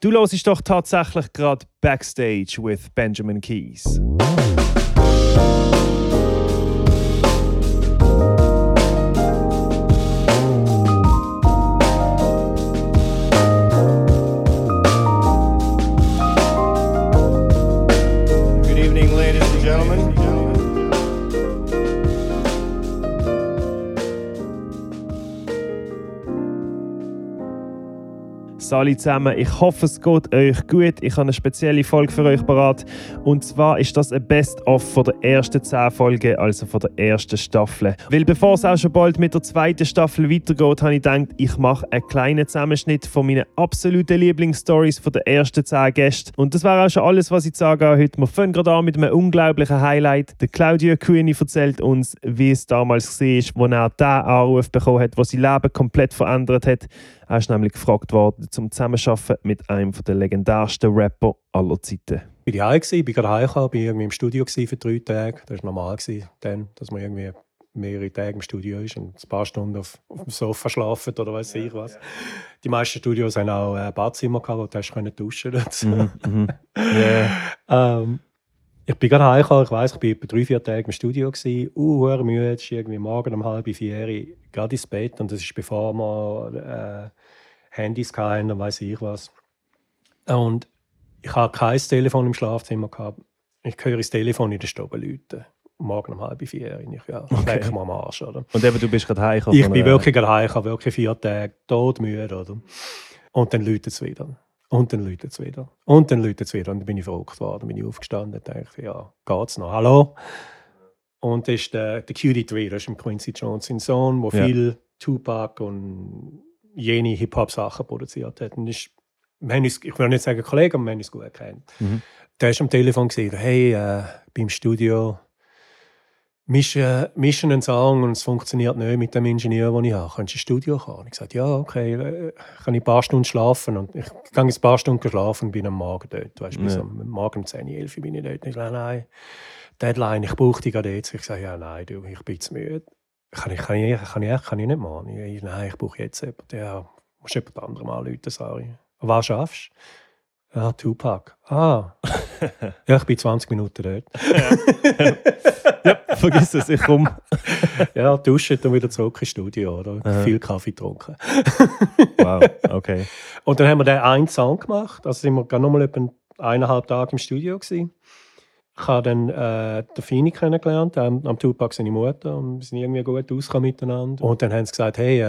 Du hörst doch tatsächlich gerade Backstage with Benjamin Keys. Alle zusammen. Ich hoffe, es geht euch gut. Ich habe eine spezielle Folge für euch parat. Und zwar ist das ein Best-of von der ersten 10 Folgen, also von der ersten Staffel. Weil bevor es auch schon bald mit der zweiten Staffel weitergeht, habe ich gedacht, ich mache einen kleinen Zusammenschnitt von meinen absoluten Lieblingsstories von den ersten 10 Gästen. Und das war auch schon alles, was ich zu sagen habe heute. Wir fangen gerade an mit einem unglaublichen Highlight. Der Claudio Cuini erzählt uns, wie es damals war, als er diesen Anruf bekommen hat, der sein Leben komplett verändert hat. Er ist nämlich gefragt worden zum Zusammenarbeiten mit einem der legendärsten Rapper aller Zeiten. Ich war heim, bin gerade heimgekommen, bin irgendwie im Studio für drei Tage. Das war normal, dann, dass man irgendwie mehrere Tage im Studio ist und ein paar Stunden auf, auf dem Sofa schlafen oder weiß ich was. Die meisten Studios haben auch ein Badzimmer gehabt, wo du hast duschen konntest. Mm -hmm. yeah. ähm, ich bin gerade heimgekommen, ich weiss, ich war etwa drei, vier Tage im Studio. Gewesen. Uh, müde, ist irgendwie morgen um halb vier, gerade ins Bett. Und das ist bevor wir äh, Handys hatten und weiß ich was. Und ich habe kein Telefon im Schlafzimmer gehabt. Ich höre das Telefon in der Stube läuten. Morgen um halb vier. Ich, ja, okay. mal am Arsch, oder? Und eben, du bist gerade heimgekommen? Ich bin wirklich gerade heimgekommen, wirklich vier Tage, todmüde, oder? Und dann läutet es wieder. Und dann läutet es wieder. Und dann läutet es wieder. Und dann bin ich verrückt worden, bin ich aufgestanden und dachte, ja, geht's noch? Hallo? Und das ist der, der QD3, das ist ein Quincy Jones Sohn, wo ja. viel Tupac und jene Hip-Hop-Sachen produziert hat. Und ist, uns, ich will nicht sagen Kollege, aber wir haben uns gut erkannt. Mhm. Der ist am Telefon gesagt, hey, äh, beim Studio mischen, mischen einen Song und es funktioniert nicht mit dem Ingenieur, den ich habe. Kannst du ins Studio kommen? Und ich gesagt, ja, okay, äh, kann ich ein paar Stunden schlafen? Und ich gehe ein paar Stunden schlafen und bin am Morgen dort. Weißt, ja. bis am Morgen um 10, 11 bin ich dort. Und ich sage, nein, Deadline, ich brauche dich gerade jetzt. Ich sage, ja, nein, du, ich bin zu müde. Kann ich, kann ich, kann ich, kann ich nicht machen. Ich, nein, ich brauche jetzt jemanden. Ja, musst jemand anderem Leute sagen. Was schaffst du? Ja, Tupac. Ah. ja, ich bin 20 Minuten dort. Ja. ja, vergiss es, ich komme. ja, duschen und wieder zurück ins Studio, oder? Aha. Viel Kaffee getrunken. wow, okay. Und dann haben wir den einen Song gemacht. Also sind wir gerade nochmal etwa eineinhalb Tage im Studio gewesen. Ich habe dann äh, den Fini kennengelernt, ähm, am Tupac seine Mutter, und wir sind irgendwie gut ausgekommen miteinander. Und dann haben sie gesagt, hey, äh,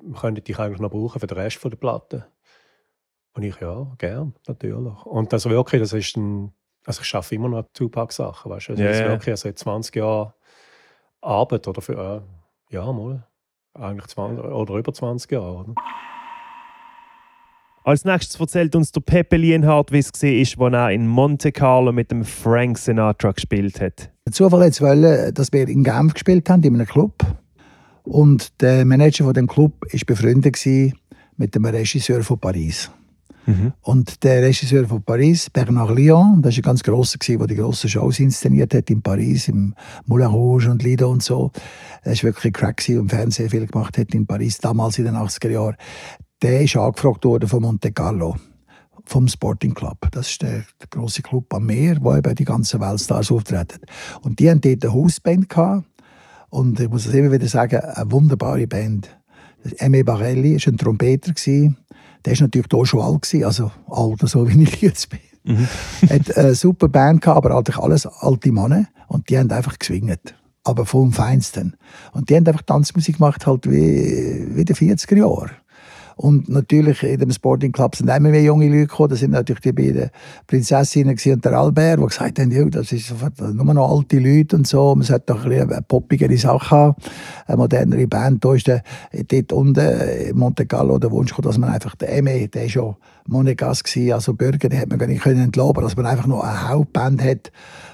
wir könnten dich eigentlich noch brauchen für den Rest der Platte. Und ich, ja, gern, natürlich. Und das wirklich, das ist ein also ich arbeite immer noch Tupac-Sachen, weißt du? Also ja, das ist wirklich seit 20 Jahren Arbeit oder für, äh, ja, mal, eigentlich 20 oder über 20 Jahre, oder? Als nächstes erzählt uns der Pepe Lienhardt, wie es war, als er in Monte Carlo mit dem Frank Sinatra gespielt hat. Der Zufall jetzt wollte, dass wir in Genf gespielt haben, in einem Club. Und der Manager von dem Club war befreundet mit dem Regisseur von Paris. Und der Regisseur von Paris, Bernard Lyon, das war ein ganz grosser, der die grossen Shows inszeniert hat in Paris, im Moulin Rouge und Lido und so. Er war wirklich crack und Fernsehen viel gemacht hat in Paris, damals in den 80er Jahren. Der ist angefragt worden von Monte Carlo vom Sporting Club. Das ist der, der große Club am Meer, wo eben die ganzen Weltstars auftreten. Und die hatten dort eine Hausband gehabt. Und ich muss es immer wieder sagen, eine wunderbare Band. Aimé Barelli war ein Trompeter. Der war natürlich hier schon alt, gewesen, also alt, so wie ich jetzt bin. Mhm. hat eine super Band gehabt, aber eigentlich alles alte Männer. Und die haben einfach geswingt. Aber vom Feinsten. Und die haben einfach Tanzmusik gemacht, halt wie, wie in den 40er Jahren. Und natürlich in dem Sporting Club sind immer mehr junge Leute gekommen. Das sind natürlich die beiden Prinzessinnen und der Albert, die gesagt haben, das ist nur noch alte Leute und so. Man sollte doch ein bisschen poppigere Sache haben, eine modernere Band. Da ist dort unten in Monte Carlo der Wunsch gekommen, dass man einfach, der Eme, der war schon Monegas, also Bürger, den hat man gar nicht entlassen dass man einfach noch eine Hauptband hat,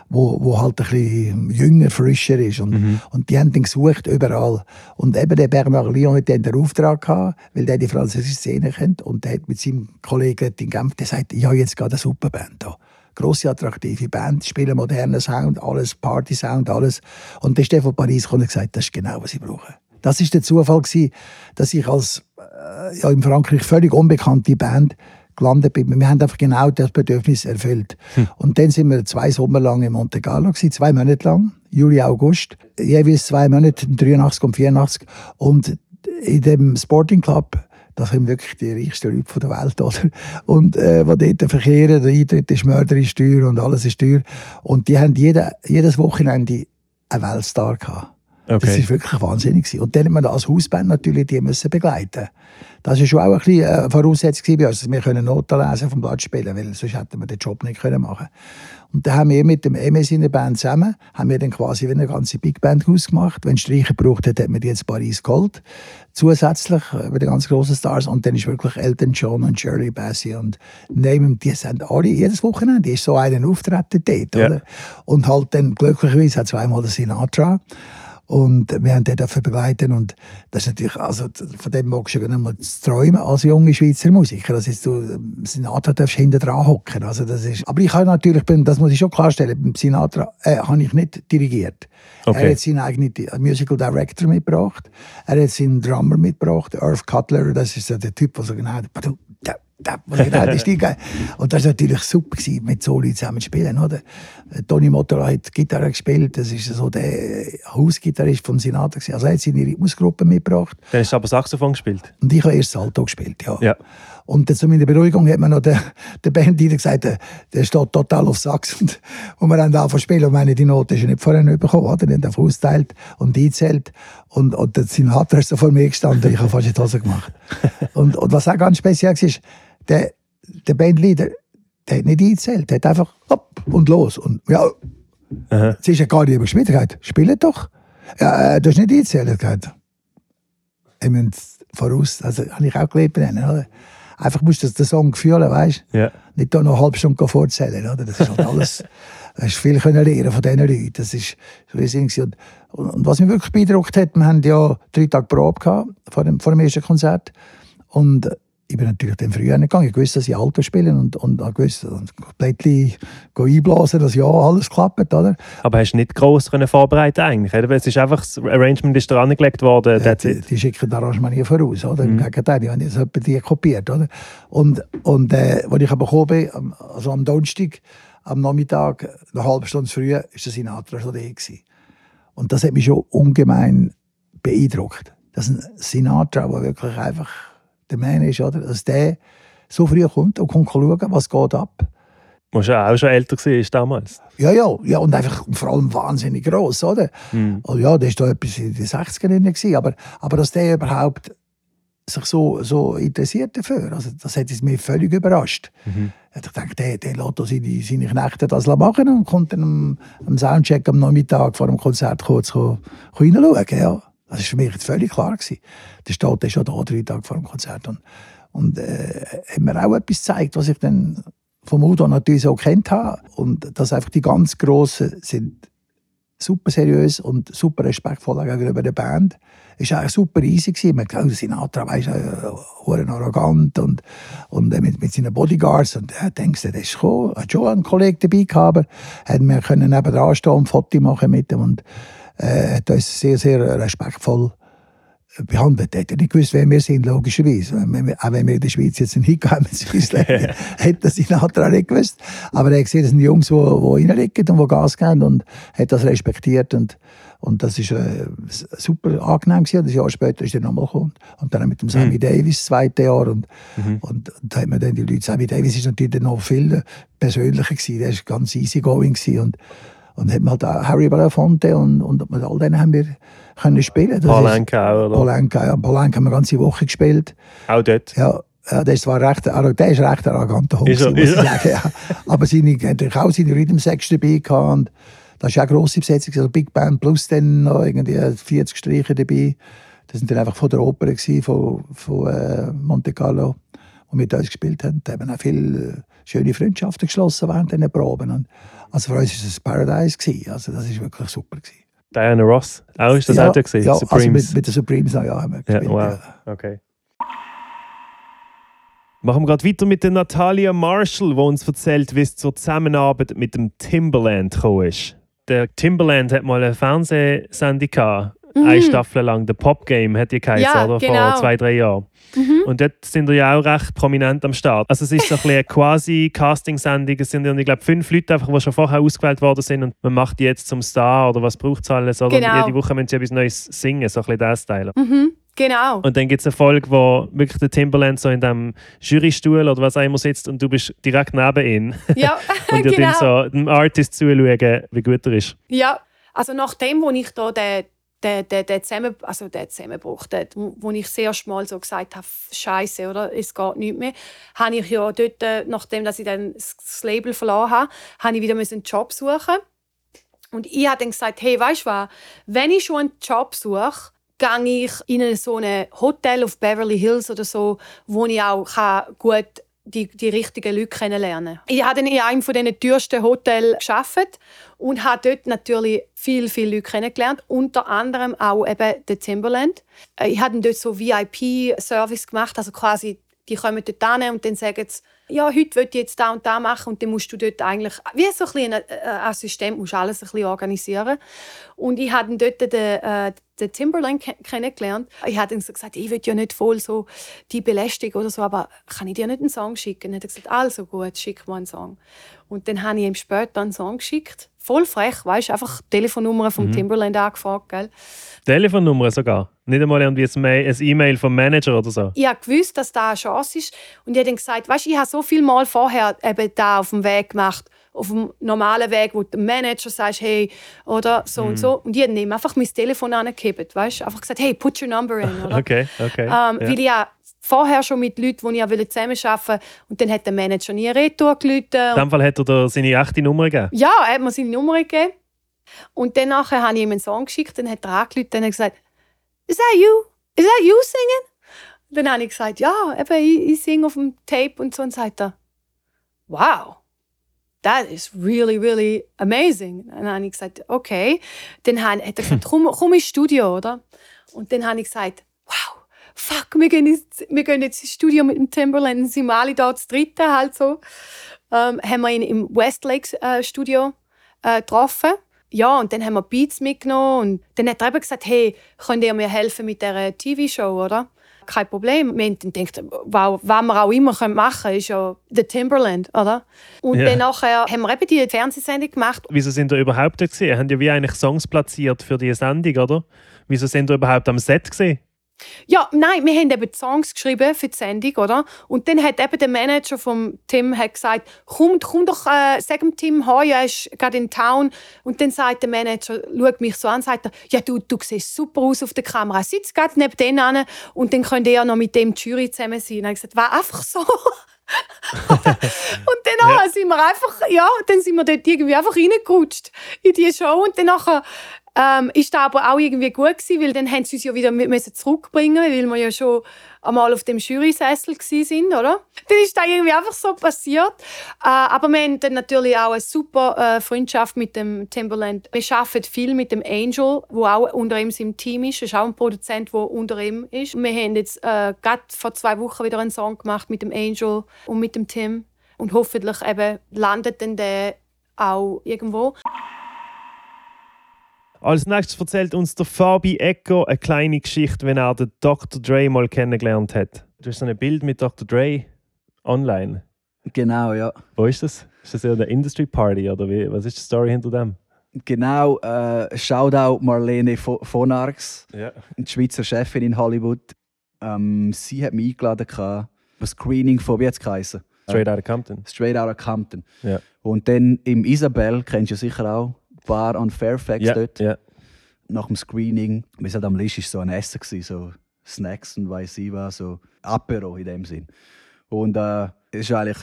wo, wo halt ein bisschen jünger, frischer ist. Und, mhm. und die haben den gesucht überall. Und eben der Bernard Lyon hat den Auftrag gehabt, weil der die französische Szene kennt. Und der hat mit seinem Kollegen in Genf, der sagt, ja, jetzt geht eine super Band da. Grosse, attraktive Band, spielen modernen Sound, alles Party-Sound, alles. Und der ist der von Paris gekommen und gesagt, das ist genau, was ich brauche. Das ist der Zufall gewesen, dass ich als äh, ja, in Frankreich völlig unbekannte Band gelandet bin. Wir haben einfach genau das Bedürfnis erfüllt. Hm. Und dann sind wir zwei Sommer lang in Monte Carlo gewesen, zwei Monate lang, Juli, August, jeweils zwei Monate, 83 und 84. Und in dem Sporting Club das sind wirklich die reichsten Leute der Welt, oder? Und äh, wo dort verkehren, der Eintritt ist mörderisch teuer und alles ist teuer. Und die haben jede, jedes Wochenende einen Weltstar gehabt. Okay. Das war wirklich wahnsinnig. Und dann hat man als Hausband natürlich die müssen begleiten Das war schon auch ein bisschen eine Voraussetzung bei uns, dass wir Noten lesen vom Blatt spielen weil sonst hätten wir den Job nicht machen können. Und dann haben wir mit dem MS in der Band zusammen, haben wir dann quasi eine ganze Big Band ausgemacht. Wenn Streicher gebraucht hat, hat man die jetzt Paris geholt. Zusätzlich über die ganz großen Stars. Und dann ist wirklich Elton John und Shirley Bassey und Name, die sind alle jedes Wochenende ist so einen Auftreten dort, ja. oder? Und halt dann glücklicherweise hat zweimal der Sinatra. Und wir haben den dafür begleiten und das ist natürlich, also von dem magst du nicht mal träumen als junge Schweizer Musiker. Das ist so, Sinatra darfst du hinten dran hocken. Also das ist, aber ich habe natürlich, das muss ich schon klarstellen, beim Sinatra äh, habe ich nicht dirigiert. Okay. Er hat seinen eigenen Musical Director mitgebracht. Er hat seinen Drummer mitgebracht, Irv Cutler. Das ist der Typ, der so genau, das geil. Und das war natürlich super, gewesen, mit so Leuten zusammen zu spielen. Oder? Tony Motola hat Gitarre gespielt, das ist so der Hausgitarrist von Sinatra. Gewesen. Also er hat seine Rhythmusgruppe mitgebracht. Dann hast du aber Saxophon gespielt? Und ich habe erst Salto gespielt, ja. ja. Und zu meiner Beruhigung hat man noch der, der Bandleader gesagt, der, der steht total auf Sax. Und, und wir haben angefangen zu spielen und meine, die Note ist nicht vorher nicht bekommen. Oder? Die haben einfach austeilt und eingezählt. Und, und der Sinatra ist so vor mir gestanden, ich habe fast die Hose gemacht. und, und was auch ganz speziell war, der, der Bandleader, der hat nicht eingezählt, der hat einfach hopp und los. Und ja, jetzt ist ja gar nicht gespielt. Er hat spielt doch. Ja, äh, du hast nicht eingezählt. Er hat ich meine, voraus, also habe ich auch gelebt. Oder? Einfach musst du den Song fühlen, weißt du? Ja. Nicht da noch eine halbe Stunde vorzählen, oder? Das ist halt alles, hast viel können lernen von diesen Leuten. Das ist so riesig. Und, und, und, was mich wirklich beeindruckt hat, wir haben ja drei Tage Probe gehabt vor dem, vor dem ersten Konzert. Und ich bin natürlich dann früher gegangen. Ich wusste, dass ich Alter spiele und, und ich wusste, komplett einblasen, dass ja alles klappt, oder? Aber hast du nicht gross können vorbereiten eigentlich? Es ist einfach, das Arrangement ist dran gelegt worden. Ja, die, die, schicken das Arrangement nie voraus, oder? Mhm. Im Gegenteil, die haben jetzt die kopiert, oder? Und, und äh, als ich aber gekommen bin, also am Donnerstag, am Nachmittag, eine halbe Stunde früher, war das Sinatra schon da. Gewesen. Und das hat mich schon ungemein beeindruckt. Das ist ein Sinatra, der wirklich einfach der Mann ist, oder? dass der so früh kommt und kommt schauen, was geht ab. Du ja auch schon älter gewesen damals. Ja, ja, ja, und einfach vor allem wahnsinnig gross, oder? Mhm. Also, ja, der war da etwas in den 60ern gewesen, aber, aber dass der überhaupt sich so, so interessiert dafür, also das hat mich völlig überrascht. Mhm. Ich dachte, der, der lässt seine, seine Knechte das machen und kommt dann am, am Soundcheck am Nachmittag vor dem Konzert kurz reinschauen. Ja. Das war für mich völlig klar. Gewesen. Der steht ist schon da, drei Tage vor dem Konzert. Und, und äh, hat mir auch etwas gezeigt, was ich dann vom Udo natürlich so kennt habe. Und dass einfach die ganz Grossen sind super seriös und super respektvoll gegenüber der Band. Es war eigentlich super easy. Gewesen. Man glaubt, Sinatra weißt, äh, arrogant und, und äh, mit, mit seinen Bodyguards. Und er äh, denkt, der ist gekommen. Hat schon einen Kollegen dabei gehabt, aber können nebenan stehen und ein Foto machen mit ihm. Und, äh, hat uns sehr, sehr respektvoll behandelt. Er hat nicht gewusst, wer wir sind, logischerweise. Auch wenn wir in der Schweiz jetzt einen Hit haben, hat das in Atra nicht gewusst. Aber er hat gesehen, das sind Jungs, die, die und die Gas geben und hat das respektiert. Und, und das war äh, super angenehm gewesen. Ein Jahr später ist er nochmal gekommen. Und dann mit dem Sammy mhm. Davis, das zweite Jahr. Und, mhm. und, und da hat man dann die Leute, Sammy Davis ist natürlich noch viel persönlicher gewesen. Der war ganz easygoing gewesen. Und, und hat man halt Harry Belafonte und, und mit all denen haben wir können spielen. Polanka auch, oder? Polanka, ja. Polanka haben wir eine ganze Woche gespielt. Auch dort? Ja. Ja, der ist recht, der ist recht arroganter Hund, muss ich sagen. Ja. Aber seine, natürlich auch seine Rhythm Sex dabei gehabt. Und das ist auch eine grosse Besetzung, also Big Band plus dann noch irgendwie 40 Streicher dabei. Das sind dann einfach von der Oper gewesen, von, von äh, Monte Carlo, wo wir da gespielt haben. Da haben auch viele äh, schöne Freundschaften geschlossen während diesen Proben. Und also für uns war es ein Paradise. Gewesen. Also das war wirklich super. Gewesen. Diana Ross, auch ist das ja, auch gesehen? Ja, Supremes. also mit, mit den Supremes ja, haben wir gespielt. Ja, wow, ja. okay. Machen wir gerade weiter mit der Natalia Marshall, die uns erzählt, wie es zur Zusammenarbeit mit dem Timberland gekommen ist. Der Timberland hat mal eine Fernsehsendung gehabt, eine Staffel lang. The Pop Game hat die geheißen, Ja, oder? genau. Vor zwei, drei Jahren. Mhm. Und dort sind wir ja auch recht prominent am Start. Also es ist so ein bisschen eine quasi Casting-Sendung. Es sind, ich glaube, fünf Leute, einfach, die schon vorher ausgewählt worden sind und man macht die jetzt zum Star oder was braucht es alles. Oder Genau. jede Woche müssen sie etwas Neues singen, so ein bisschen das Style. Mhm. Genau. Und dann gibt es eine Folge, wo wirklich der Timberland so in dem Jurystuhl oder was auch immer sitzt und du bist direkt neben ihm. Ja, und ihr genau. dann so dem Artist zuschauen, wie gut er ist. Ja, also nachdem, wo ich da den, den, den, den, Zusammen, also den Zusammenbruch, den, wo ich das erste Mal so gesagt habe, Scheiße, oder? Es geht nicht mehr, habe ich ja dort, äh, nachdem dass ich dann das Label verloren habe, habe ich wieder einen Job suchen. Und ich habe dann gesagt, hey, weißt du was, wenn ich schon einen Job suche, gehe ich in so ein Hotel auf Beverly Hills oder so, wo ich auch gut die, die richtigen Leute kennenlernen Ich habe dann in einem von diesen teuersten Hotels gearbeitet und habe dort natürlich viel, viele Leute kennengelernt, unter anderem auch eben den Timberland. Äh, Ich habe dort so VIP-Service gemacht, also quasi, die kommen dort hin und dann sagen sie, ja, heute will ich jetzt da und da machen und dann musst du dort eigentlich, wie so ein, ein äh, Assistent, musst alles ein bisschen organisieren. Und ich habe dort den, äh, den Timberland ke- kennengelernt. Ich habe dann so gesagt, ich will ja nicht voll so die belästigen oder so, aber kann ich dir nicht einen Song schicken? Und dann hat er gesagt, also gut, schick mir einen Song. Und dann habe ich ihm später einen Song geschickt. Voll frech, weißt du, einfach die Telefonnummer vom Timberland angefragt, gell? Telefonnummer sogar. Nicht einmal irgendwie ein Ma- ein E-Mail vom Manager oder so. ich habe gewusst, dass da eine Chance ist. Und ich habe dann gesagt, weißt, ich habe so viel Mal vorher eben da auf dem Weg gemacht, auf dem normalen Weg, wo der Manager sagt, hey, oder so Mhm. und so. Und ich habe ihm einfach mein Telefon angegeben, weißt, einfach gesagt, hey, put your number in, oder? Okay, okay. Ähm, ja. Weil ich ja vorher schon mit Leuten, die ich ja zusammenarbeiten wollte, und dann hat der Manager nie Retour gerufen. In dem Fall hat er dir seine echte Nummer gegeben. Ja, er hat mir seine Nummer gegeben. Und dann nachher habe ich ihm einen Song geschickt, dann hat er angerufen und hat gesagt, Is that you? Is that you singing? Und dann habe ich gesagt, ja, eben, ich, ich singe auf dem Tape und so. Und sagt er, wow, that is really, really amazing. Und dann habe ich gesagt, okay. Dann hat er gesagt, komm, komm ins Studio, oder? Und dann habe ich gesagt, wow, fuck, wir gehen, ins, wir gehen jetzt ins Studio mit dem Timberland. Dann sind wir alle da zu dritten halt so. Ähm, haben wir ihn im Westlake äh, Studio äh, getroffen. Ja, und dann haben wir Beats mitgenommen und dann hat er eben gesagt, hey, könnt ihr mir helfen mit dieser TV-Show, oder? Kein Problem. Wir haben dann gedacht, wow, was wir auch immer machen können, ist ja The Timberland, oder? Und Ja. dann nachher haben wir eben die Fernsehsendung gemacht. Wieso sind ihr überhaupt gewesen? Ihr habt ja wie eigentlich Songs platziert für die Sendung, oder? Wieso sind ihr überhaupt am Set gewesen? Ja, nein, wir haben eben Songs geschrieben für die Sendung, oder? Und dann hat eben der Manager vom Tim hat gesagt, komm, komm doch, äh, sag dem Tim, hey, er ist gerade in Town. Und dann sagt der Manager, schaut mich so an, sagt er, ja, du, du siehst super aus auf der Kamera, sitz gerade neben denen an und dann könnt ihr ja noch mit dem die Jury zusammen sein. Und ich gesagt, war einfach so. und dann Ja. sind wir einfach, ja, dann sind wir dort irgendwie einfach reingerutscht in die Show und dann nachher ähm, ist das aber auch irgendwie gut gewesen, weil dann haben sie uns ja wieder müssen zurückbringen, weil wir ja schon einmal auf dem Jurysessel sind, oder? Dann ist das irgendwie einfach so passiert. Äh, aber wir haben dann natürlich auch eine super äh, Freundschaft mit dem Timberland. Wir arbeiten viel mit dem Angel, wo auch unter ihm im Team ist. Er ist auch ein Produzent, der unter ihm ist. Wir haben jetzt äh, gerade vor zwei Wochen wieder einen Song gemacht mit dem Angel und mit dem Tim. Und hoffentlich eben landet dann der auch irgendwo. Als nächstes erzählt uns der Fabi Echo eine kleine Geschichte, wenn er den Dr. Dre mal kennengelernt hat. Du hast so ein Bild mit Dr. Dre online. Genau, ja. Wo ist das? Ist das ja eine Industry Party oder wie? Was ist die Story hinter dem? Genau, äh, Shoutout Marlene Vo- von Arx, Ja. die Schweizer Chefin in Hollywood. Ähm, sie hat mich eingeladen, ein Screening von, wie hat es geheißen? Straight out of Compton. Straight Outta Compton. Ja. Und dann im Isabel, kennst du ja sicher auch, Bar an Fairfax Ja, dort. ja. Nach dem Screening, wir halt am Lisch ist so ein Essen gewesen, so Snacks und weiss ich was, so Apero in dem Sinn. Und äh, es war eigentlich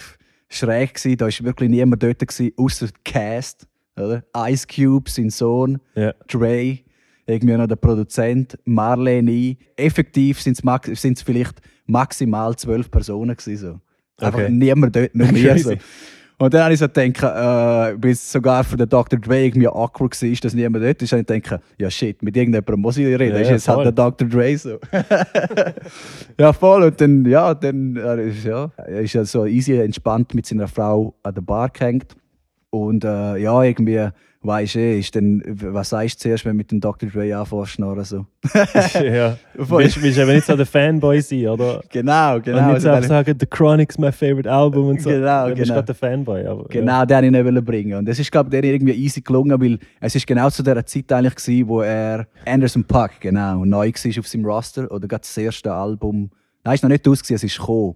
schräg gewesen, da war wirklich niemand dort gewesen, außer Cast, oder? Ice Cube, sein Sohn, ja. Dre, irgendwie noch der Produzent, Marlene. Effektiv sind es vielleicht maximal zwölf Personen gewesen, so. Einfach Okay. niemand dort, nur. Crazy. So. Und dann habe ich so gedacht, äh, bis sogar für den Dr. Dre irgendwie awkward war, dass niemand dort ist. Und ich denke, ja shit, mit irgendjemandem muss ich reden. Ja, ist jetzt halt voll. der Dr. Dre so. ja, voll. Und dann, ja, dann äh, ist, ja, er ist ja so easy entspannt mit seiner Frau an der Bar gehängt. Und äh, ja, irgendwie, weisst du, eh, ist dann, was sagst du zuerst, wenn du mit dem Dr. Dre anfängst, oder so? ja. Du willst, willst aber nicht so der Fanboy sein, oder? Genau, genau. Und nicht so Also, sagen, The Chronic's my favorite album und so. Genau, Du bist genau. gerade der Fanboy. Aber, Genau, den wollte ich nicht bringen. Und es ist, glaube ich, irgendwie easy gelungen, weil es ist genau zu der Zeit eigentlich gewesen, wo er Anderson Paak, genau, neu war auf seinem Roster. Oder gerade das erste Album. Nein, es ist noch nicht aus, es ist gekommen.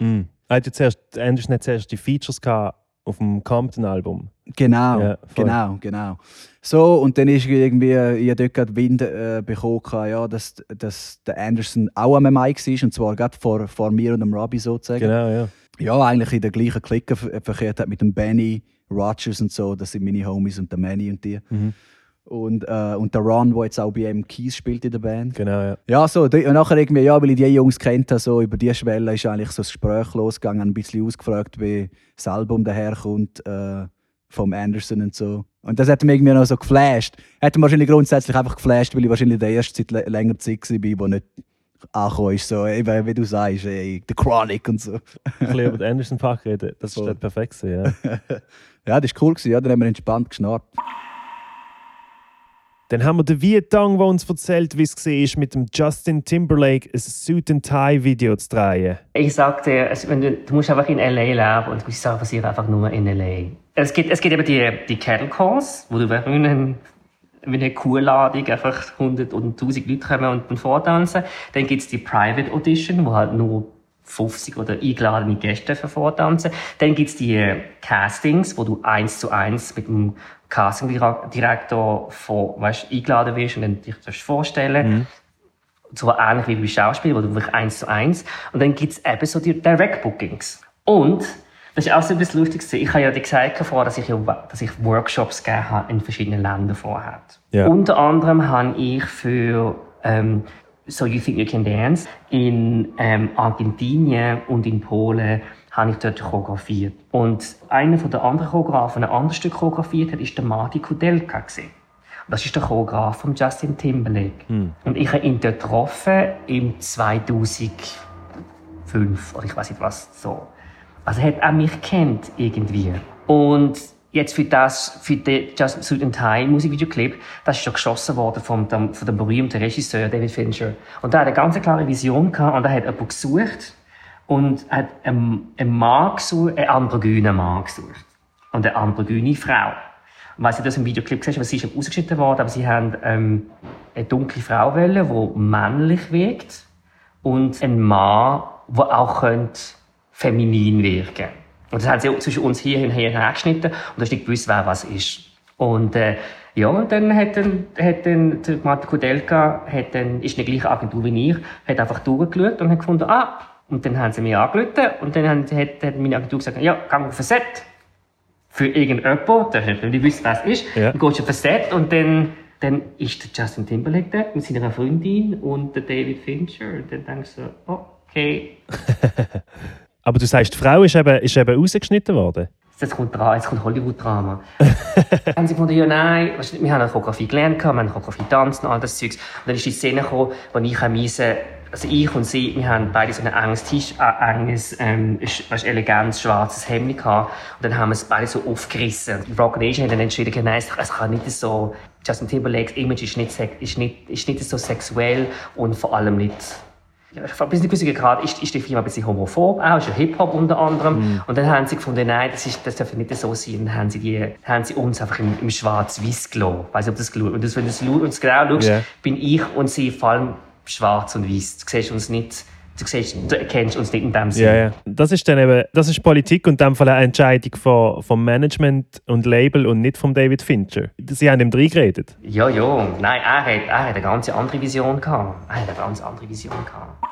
Ja. Er hat ja zuerst, Anderson hat zuerst die Features gehabt auf dem Compton-Album. Genau, Ja, genau, genau. So, und dann ist irgendwie, ich habe dort gerade Wind äh, bekommen, ja, dass, dass der Anderson auch am Mic war, und zwar gerade vor, vor mir und dem Robbie sozusagen. Genau, ja. Ja, eigentlich in der gleichen Clique ver- verkehrt hat mit dem Benny, Rogers und so, das sind meine Homies und der Manny und die. Mhm. Und, äh, und der Ron, der jetzt auch bei M Keys spielt in der Band. Genau, ja. Ja, so, und nachher irgendwie, ja, weil ich die Jungs kennt habe, so über die Schwelle ist eigentlich so das Gespräch losgegangen, ein bisschen ausgefragt, wie das Album daherkommt äh, vom Anderson und so. Und das hat mich irgendwie noch so geflasht. Hat mich wahrscheinlich grundsätzlich einfach geflasht, weil ich wahrscheinlich der erste seit lä- längerer Zeit war, wo nicht angekommen ist, so, eben, wie du sagst, ey, The Chronic und so. Ein bisschen über den Anderson-Fach reden, das dort perfekt ja. Ja, das war cool, ja, dann haben wir entspannt geschnarrt. Dann haben wir den Vietang, der uns erzählt, wie es war, mit dem Justin Timberlake ein Suit and Tie Video zu drehen. Ich sag dir, es, wenn du, du musst einfach in L.A. leben und gewisse Sachen passieren einfach nur in L.A. Es gibt, es gibt eben die, die Cattle Calls, wo du wie eine, wie eine Kuhladung einfach 100 und 1000 Leute kommen und dann vortanzen. Dann gibt's die Private Audition, wo halt nur 50 oder eingeladene Gäste vortanzen. Dann gibt's die äh, Castings, wo du eins zu eins mit dem Castingdirektor vor, weißt, eingeladen wirst und dann dich vorstellen so ähnlich wie bei Schauspiel, wo du wirklich eins zu eins. Und dann gibt's eben so die Direct Bookings. Und, das ist auch so ein bisschen lustig, gewesen. ich habe ja gesagt vorher, dass ich, ja, dass ich Workshops gegeben habe in verschiedenen Ländern vorher. Ja. Unter anderem habe ich für ähm, So You Think You Can Dance in ähm, Argentinien und in Polen habe ich dort choreografiert. Und einer von der anderen Choreografen, ein anderes Stück choreografiert hat, ist der Marty Kudelka gewesen. Das ist der Choreograf von Justin Timberlake. Und ich habe ihn dort getroffen im 2005 oder ich weiß nicht was so. Also er hat auch mich kennt irgendwie. Und jetzt für das, für den Justin Suit and Tie Musikvideoclip, das ist schon geschossen worden vom, dem, von dem berühmten Regisseur David Fincher. Und da hat er eine ganz klare Vision gehabt und er hat jemanden gesucht und hat einen, einen Mann gesucht, einen androgynen Mann gesucht. Und eine androgyne Frau. Und weiss nicht, dass im Videoclip siehst, aber sie ist ausgeschnitten worden, aber sie haben ähm, eine dunkle Frau wollen, die männlich wirkt und einen Mann, der auch könnte feminin wirken Und das haben sie zwischen uns hier und her hergeschnitten und da ist nicht gewusst, wer was ist. Und äh, ja, und dann hat dann, hat dann der Martin Kudelka hat dann, ist in der gleichen Agentur wie ich, hat einfach durchgeschaut und hat gefunden, ah, und dann haben sie mich angerufen und dann haben- hat, hat meine Agentur gesagt, ja, geh auf ein Set für irgendjemanden, der hat nicht gewusst, wer es ist, Ja. dann gehst du auf ein Set und dann, dann ist der Justin Timberlake dort mit seiner Freundin und der David Fincher und dann denkst du so, okay, Aber du sagst, die Frau ist eben, ist eben rausgeschnitten worden. jetzt kommt, jetzt kommt Hollywood-Drama. dann haben sie gefunden, ja nein, wir haben Choreografie gelernt, wir haben Choreografie tanzt und all das Zeugs. Und dann ist die Szene gekommen, wo ich müssen, also ich und sie, wir haben beide so ein enges T-Shirt, äh, enges, ähm, weisst, elegantes, schwarzes Hemd gehabt. Und dann haben wir es beide so aufgerissen. Und Rock Nation hat dann entschieden, nein, es kann nicht so, Justin Timberlake's Image ist nicht, ist nicht, ist nicht so sexuell und vor allem nicht ja, bis zu einem gewissen Grad ist, ist die Firma ein bisschen homophob, auch, ist ja Hip-Hop unter anderem. Und dann haben sie gefunden, nein, das, ist, das darf nicht so sein. Und dann haben sie, die, haben sie uns einfach im, im Schwarz-Weiß gelassen. Ich weiss nicht, ob das geschaut Und das, wenn du es uns genau schaust, Ja. bin ich und sie vor allem schwarz und weiß. Du siehst uns nicht, du, siehst, du erkennst uns nicht in dem Sinne. Ja, ja. Das ist dann eben, das ist Politik und in dem Fall eine Entscheidung von, vom Management und Label und nicht von David Fincher. Sie haben ihm reingeredet. Ja, ja. Nein, er hat, er hat eine ganz andere Vision gehabt. Er hat eine ganz andere Vision gehabt.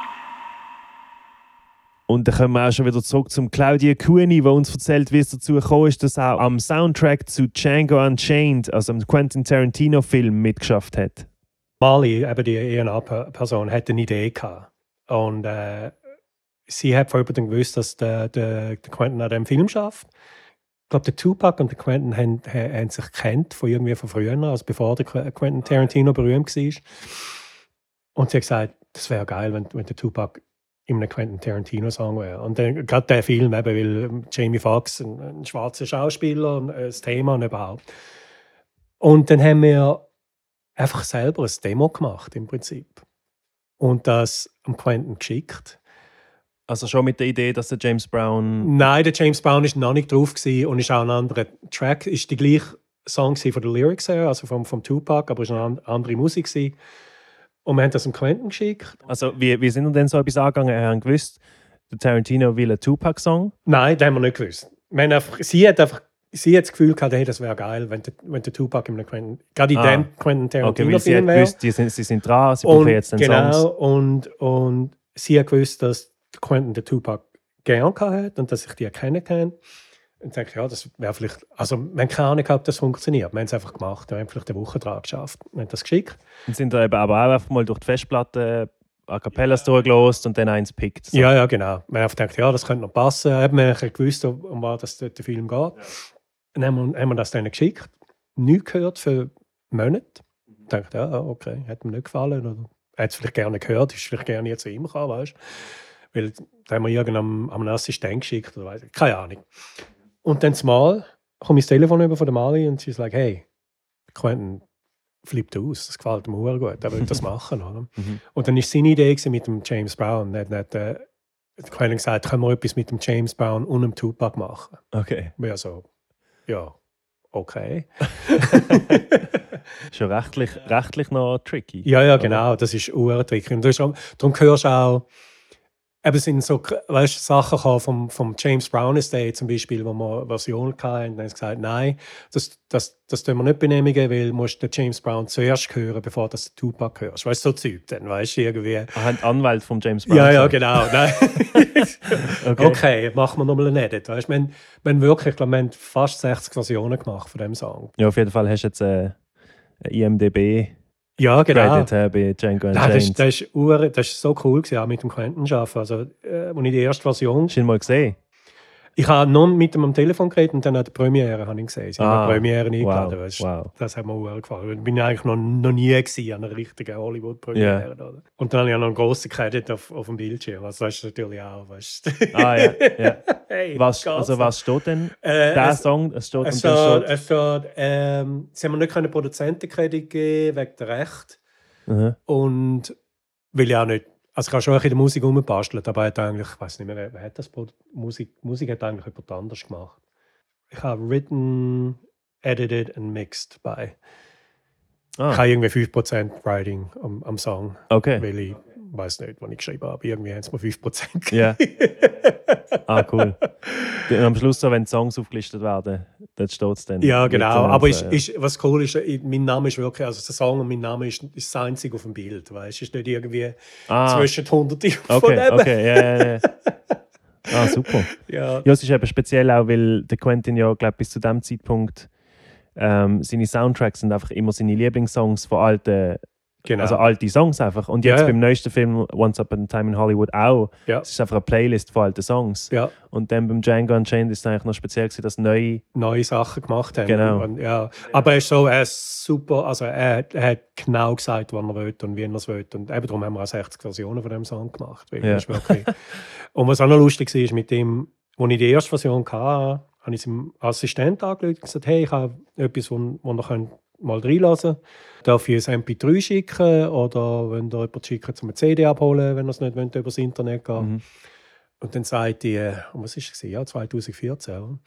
Und dann kommen wir auch schon wieder zurück zum Claudia Cooney, der uns erzählt, wie es dazu gekommen ist, dass er auch am Soundtrack zu Django Unchained, also am Quentin Tarantino-Film, mitgeschafft hat. Mali, eben die ENA-Person, hat eine Idee gehabt. Und äh, sie hat vor dann gewusst, dass der, der, der Quentin an dem Film schafft. Ich glaube, der Tupac und der Quentin haben, haben, sich kennt von irgendwie von früher, also bevor der Qu- Quentin Tarantino berühmt war. Und sie hat gesagt, das wäre geil, wenn, wenn der Tupac in einem Quentin Tarantino-Song wäre. Und dann, gerade der Film, eben, weil Jamie Foxx, ein, ein schwarzer Schauspieler, ein, das Thema und überhaupt. Und dann haben wir einfach selber ein Demo gemacht, im Prinzip. Und das am Quentin geschickt. Also schon mit der Idee, dass der James Brown. Nein, der James Brown ist noch nicht drauf und ist auch ein anderer Track. Ist die gleiche Song von den Lyrics her, also vom, vom Tupac, aber es war eine andere Musik gewesen. Und wir haben das dem Quentin geschickt. Also wie, wie sind wir denn so etwas angegangen? Wir haben gewusst, der Tarantino will einen Tupac-Song. Nein, das haben wir nicht gewusst. Wir haben einfach, sie hat einfach sie hat das Gefühl gehabt, hey, das wäre geil, wenn der, wenn der Tupac in einem Quentin, gerade in Ah. dem Quentin Okay, Tarantino sie hat Film wäre. die sind, sie sind dran, sie Und, brauchen jetzt den genau, Songs. und, und sie hat gewusst, dass Quentin den Tupac gern gehabt hat und dass ich die erkennen kann. Und ich dachte, ja, das wäre vielleicht, also wir haben keine Ahnung ob das funktioniert. Wir haben es einfach gemacht, wir haben vielleicht eine Woche dran geschafft. Wir haben das geschickt. Und sind da eben aber auch einfach mal durch die Festplatte A Cappellas durchgelost und dann eins pickt. So. Ja, ja, genau. Haben einfach gedacht, ja, das könnte noch passen. Haben wir eigentlich gewusst, um was das, der Film geht. Dann haben wir, haben wir das denen geschickt. Nichts gehört für Monate. Ich dachte, ja, okay, hat mir nicht gefallen. Oder hat es vielleicht gerne gehört, ist vielleicht gerne jetzt zu ihm gekommen, weißt du? Weil da haben wir irgendeinem am Assistent geschickt oder weiss. Keine Ahnung. Und dann mal komme ich das Telefon über von der Mali und sie sagt, hey, Quentin flippt aus, das gefällt mir sehr gut, er will das machen. Oder? Mhm. Und dann war seine Idee mit dem James Brown. Er hat, hat äh, Quentin gesagt, können wir etwas mit dem James Brown und dem Tupac machen? Okay. Ja, so, ja, okay. Schon rechtlich, rechtlich noch tricky. Ja, ja, genau, das ist urtricky. Und darum hörst du auch, eben sind so weißt, Sachen gekommen vom, vom James Brown Estate zum Beispiel, wo wir Versionen hatten, dann haben sie gesagt, nein, das, das, das tun wir nicht genehmigen, weil du musst den James Brown zuerst hören, bevor du den Tupac hörst. Weißt du, so Zeug dann, weißt du, irgendwie. Ah, haben die Anwälte von James Brown Ja, ja, genau. Nein. Okay. okay, machen wir nochmal einen Edit. Weißt? Wir, haben, wir haben wirklich, ich glaube, wir haben fast 60 Versionen gemacht von dem Song. Ja, auf jeden Fall hast du jetzt äh, IMDB-Credit Ja, genau. äh, bei Django Nein, das, Unchained. das, ist ur, das ist so cool gewesen, auch mit dem Quentin arbeiten. Also, äh, als ich die erste Version... Hast du ihn mal gesehen? Ich habe noch mit ihm am Telefon geredet und dann an der Premiere habe ich gesehen. Sie Ah, haben Premiere eingeladen. wow, weißt, wow. Das hat mir ur gefallen. Ich bin eigentlich noch, noch nie gewesen an einer richtigen Hollywood-Premiere. oder? Und dann habe ich auch noch einen grossen Credit auf, auf dem Bildschirm. Also das ist natürlich auch... Weißt, Ah, ja. ja. hey, Was, also, was steht denn? Äh, Der es- Song, es steht Es steht, es steht ähm, sie haben mir nicht Produzentenkredit geben wegen der Recht. Mhm. Und will ja auch nicht. Also ich habe schon ein bisschen in der Musik rumbastelt, aber er hat eigentlich, ich weiß nicht mehr, wer- hat das Musik, Musik hat eigentlich jemand anders gemacht. Ich habe written, edited and mixed bei. Ich Ah, habe irgendwie 5% Writing am, am Song, okay. weil ich weiß nicht, wann ich geschrieben habe. Irgendwie haben es mir 5% Ja. Ah, cool. Am Schluss, so, wenn Songs aufgelistet werden, dort steht es dann. Ja, genau. Aber ist, ist, was cool ist, ich- mein Name ist wirklich, also der Song und mein Name ist, ist das einzige auf dem Bild. Weißt? Es ist nicht irgendwie ah, zwischen hunderte von okay, dem. okay, ja, ja, ja. Ah, super. Ja. Ja, es ist eben speziell auch, weil der Quentin ja, glaube bis zu dem Zeitpunkt ähm, seine Soundtracks sind einfach immer seine Lieblingssongs von alten, Genau. also alte Songs einfach. Und Ja, jetzt ja. beim neuesten Film Once Upon a Time in Hollywood auch. Ja. Es ist einfach eine Playlist von alten Songs. ja, Und dann beim Django Unchained ist es eigentlich noch speziell gewesen, dass neue neue Sachen gemacht haben. Genau. Und, ja. Aber er ist so, er ist super, also er, hat- er hat genau gesagt, wann er will und wie er es will. Und eben darum haben wir auch 60 Versionen von dem Song gemacht. Ja. wirklich und was auch noch lustig war, ist mit dem, als ich die erste Version hatte, habe ich seinem Assistent angerufen und gesagt, hey, ich habe etwas, wo, wo ihr könnt mal reinlassen Darf ich ein MP3 schicken oder wenn ihr jemand schicken, zum CD abholen, wenn ihr es nicht wollt, über das Internet gehen Mhm. Und dann sagt die, äh, was ist es? Ja, 2014. Oder?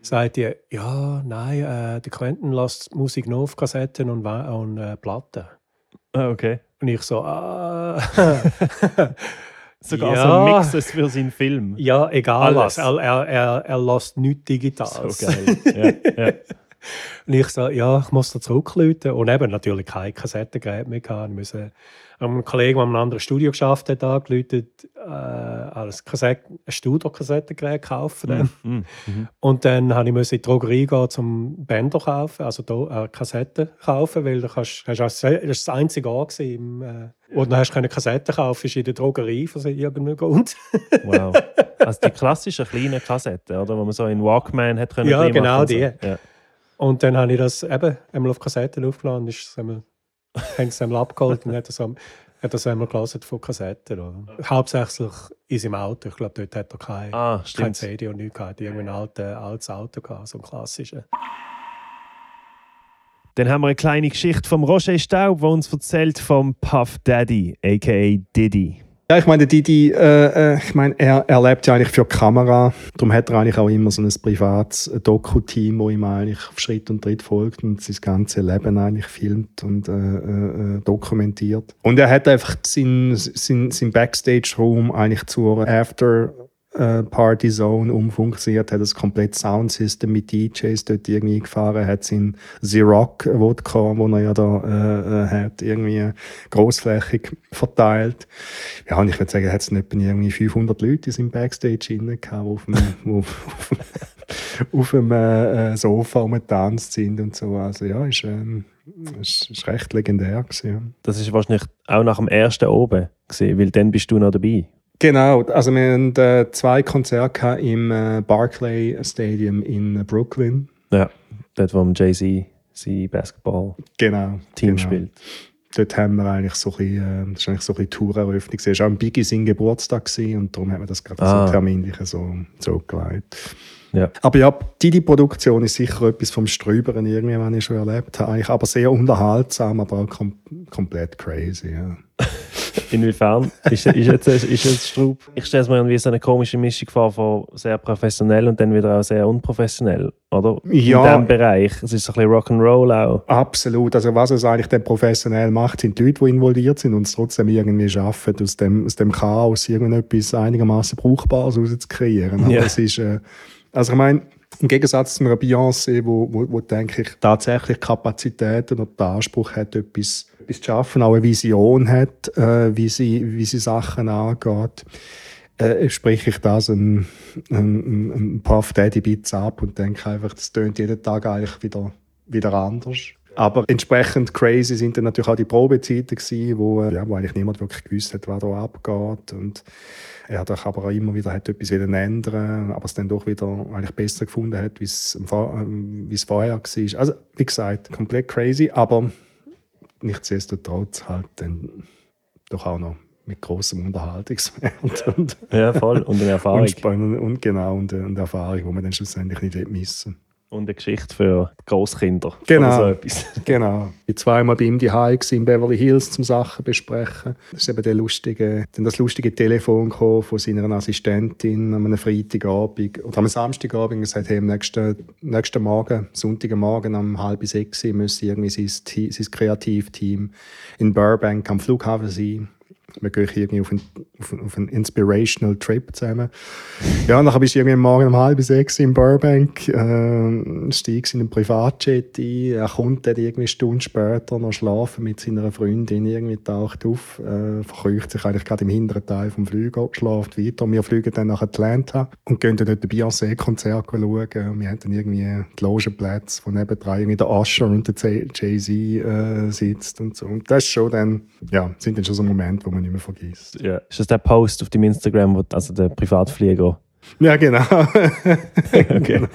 Sagt die, ja, nein, äh, der Quentin lässt Musik nur auf Kassetten und, und äh, Platten. Ah, okay. Und ich so, ah. Sogar Ja. so Mixes für seinen Film. ja, egal Alles. was. Er, er, er, er lässt nichts So Digitales. geil. ja, ja. Und ich so, ja, ich muss da zurückrufen. Und eben natürlich kein Kassettengerät mehr gehabt. Ich musste einem Kollegen, der in einem anderen Studio geschafft hat, angerufen, äh, als Kassett, ein Studio-Kassettengerät kaufen. Dann. Mhm. Mhm. Und dann habe ich in die Drogerie gehen, zum Bänder kaufen, also da, äh, Kassetten kaufen, weil du kannst, hast, das war das einzige Jahr, im, äh, wo du hast keine Kassetten kaufen in der Drogerie von irgendeinem Grund. Wow. Also die klassischen kleinen Kassetten, oder? Wo man so in Walkman hat können Ja, genau und so. die. Ja. Und dann habe ich das eben einmal auf Kassetten aufgeladen, ist einmal, haben sie es einmal abgeholt und hat das Ja, das wir gelesen von Kassetten. Oder? Hauptsächlich ist im Auto. Ich glaube, dort hat er kein, Ah, kein. CD und nichts gehabt. Irgendwie ein altes, altes Auto gehabt, so ein klassisches. Dann haben wir eine kleine Geschichte vom Roger Staub, der uns erzählt vom Puff Daddy, a.k.a. Diddy. Ja, ich meine, Didi, äh, äh, ich meine, er, er lebt ja eigentlich für die Kamera. Darum hat er eigentlich auch immer so ein privates Doku-Team, wo ihm eigentlich auf Schritt und Tritt folgt und sein ganzes Leben eigentlich filmt und äh, äh, dokumentiert. Und er hat einfach sein, sein, sein Backstage-Room eigentlich zur After- äh, Party Zone umfunktioniert, hat das komplette Soundsystem mit DJs dort irgendwie gefahren, hat sein Xerox Wodka, wo er ja da äh, äh, hat, irgendwie großflächig verteilt. Ja, und ich würde sagen, hat es etwa irgendwie 500 Leute in Backstage inne gehabt, auf dem, auf, auf dem äh, äh, Sofa rumgetanzt sind und so. Also ja, ist, ähm, ist, ist recht legendär gewesen. Das ist wahrscheinlich auch nach dem ersten oben, gewesen, weil dann bist du noch dabei. Genau, also wir haben äh, zwei Konzerte im äh, Barclay Stadium in äh, Brooklyn. Ja, dort, wo Jay-Z sein Basketball-Team Genau. genau. spielt. Dort haben wir eigentlich so ein bisschen, äh, das ist eigentlich so ein bisschen Toureröffnung. Es war auch ein Biggie sein Geburtstag gewesen, und darum haben wir das gerade Ah. so terminlich so, so gelegt. Ja. Aber ja, die Produktion ist sicher etwas vom Strüberen irgendwie, was ich schon erlebt habe. Eigentlich aber sehr unterhaltsam, aber auch kom komplett crazy. Ja. Inwiefern? ist, ist, jetzt, ist jetzt Straub? Ich stelle es mir irgendwie so eine komische Mischung vor von sehr professionell und dann wieder auch sehr unprofessionell, oder? Ja. In diesem Bereich. Es ist so ein bisschen Rock'n'Roll auch. Absolut. Also was es eigentlich dann professionell macht, sind die Leute, die involviert sind und es trotzdem irgendwie schaffen, aus dem, aus dem Chaos irgendetwas einigermaßen Brauchbares rauszukreieren. Aber Ja. es ist, äh, also ich meine, im Gegensatz zu einer Beyoncé, wo, wo, wo denke ich tatsächlich Kapazitäten und den Anspruch hat, etwas, etwas zu schaffen, auch eine Vision hat, äh, wie, sie, wie sie Sachen angeht, äh, spreche ich das ein, ein, ein Puff Daddy Beats ab und denke einfach, das tönt jeden Tag eigentlich wieder, wieder anders. Aber entsprechend crazy sind dann natürlich auch die Probezeiten gewesen, wo, äh, ja, wo eigentlich niemand wirklich gewusst hat, was da abgeht. Und er hat aber auch immer wieder hat etwas wieder ändern, aber es dann doch wieder eigentlich besser gefunden hat, wie wie es vorher war. Also, wie gesagt, komplett crazy, aber nichtsdestotrotz halt dann doch auch noch mit großem Unterhaltungswert und, Ja, voll. Und eine Erfahrung. und, Spannung und genau und, und Erfahrung, die man dann schlussendlich nicht missen Und eine Geschichte für Großkinder. Genau. So etwas. Genau. Ich war zweimal bei ihm die in Beverly Hills zum Sachen besprechen. Das ist eben der lustige, dann das lustige Telefon von seiner Assistentin an einem Freitagabend oder am Samstagabend und gesagt, hey, am nächsten, nächsten Morgen, Sonntagmorgen um halb sechs müsse irgendwie sein, sein Kreativteam in Burbank am Flughafen sein. Wir gehen irgendwie auf einen, auf auf Inspirational Trip zusammen. Ja, dann bist du irgendwie Morgen um halb sechs in Burbank, äh, steigst in einen Privatjet ein, er kommt dann irgendwie eine Stunde später noch schlafen mit seiner Freundin, irgendwie taucht auf, äh, verkreucht sich eigentlich gerade im hinteren Teil vom Flüger, schläft weiter. Wir fliegen dann nach Atlanta und gehen dann dort ein Beyoncé-Konzert schauen. Wir haben dann irgendwie die Logenplätze, wo nebenan irgendwie der Usher und der Jay- Jay-Z äh, sitzt und so. Und das ist schon dann, ja, sind dann schon so Momente, wo man nicht mehr vergisst. Ja. Ist das der Post auf dem Instagram, wo also der Privatflieger? Ja, genau. Okay.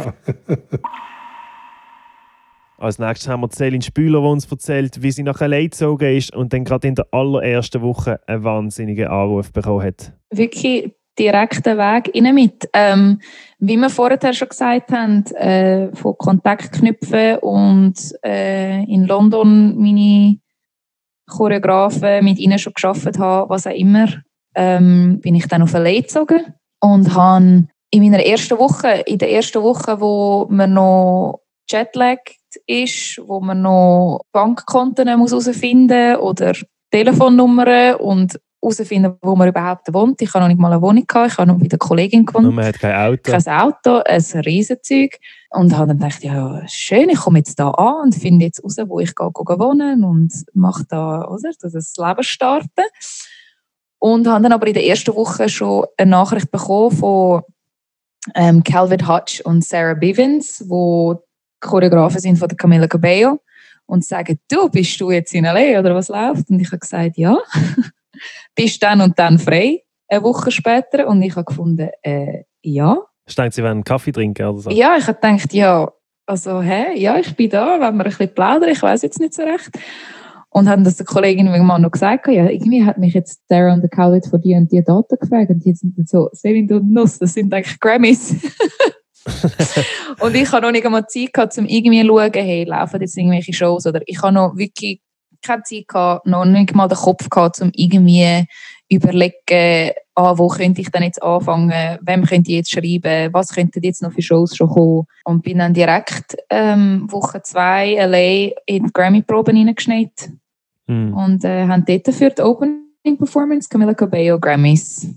Als nächstes haben wir Celine Spüler, die uns erzählt, wie sie nach LA gezogen ist und dann gerade in der allerersten Woche einen wahnsinnigen Anruf bekommen hat. wirklich direkten Weg rein mit. Ähm, wie wir vorher schon gesagt haben, äh, von Kontakt knüpfen und äh, in London meine Choreografen mit ihnen schon geschafft haben, was auch immer, ähm, bin ich dann auf LA gezogen und habe in meiner ersten Woche, in der ersten Woche, wo man noch jetlagged ist, wo man noch Bankkonten muss herausfinden oder Telefonnummern und herausfinden, wo man überhaupt wohnt. Ich habe noch nicht mal eine Wohnung gehabt, ich habe noch bei der Kollegin gewohnt Nur man hat kein Auto. kein Auto, ein Riesenzeug. Und habe dann gedacht, ja, schön, ich komme jetzt da an und finde jetzt raus, wo ich gehe, gehe wohnen und mache da, oder, das Leben starten. Und habe dann aber in der ersten Woche schon eine Nachricht bekommen von ähm, Calvin Hutch und Sarah Bivens, wo Choreografen sind von der Camila Cabello und sagen, du, bist du jetzt in L.A. oder was läuft? Und ich habe gesagt, ja. bist dann und dann frei, eine Woche später. Und ich habe gefunden, äh, ja. Ich denke, sie wollen einen Kaffee trinken oder so. Ja, ich habe gedacht, ja, also, hä, ja, ich bin da, wenn wir ein bisschen plaudern, ich weiß jetzt nicht so recht. Und haben das der Kollegin irgendwann noch gesagt, ja, irgendwie hat mich jetzt Darren on the Cowlet von dir und die Daten gefragt und die sind dann so, Selin, du Nuss, das sind eigentlich Grammys. und ich habe noch nicht einmal Zeit gehabt, um irgendwie zu schauen, hey, laufen jetzt irgendwelche Shows oder ich habe noch wirklich keine Zeit gehabt, noch nicht mal den Kopf gehabt, um irgendwie überlegen, ah, wo könnte ich denn jetzt anfangen, wem könnte ich jetzt schreiben, was könnten jetzt noch für Shows schon kommen. Und bin dann direkt ähm, Woche zwei LA in die Grammy-Proben reingeschneit Hm. und äh, haben dort für die Opening Performance Camila Cabello Grammys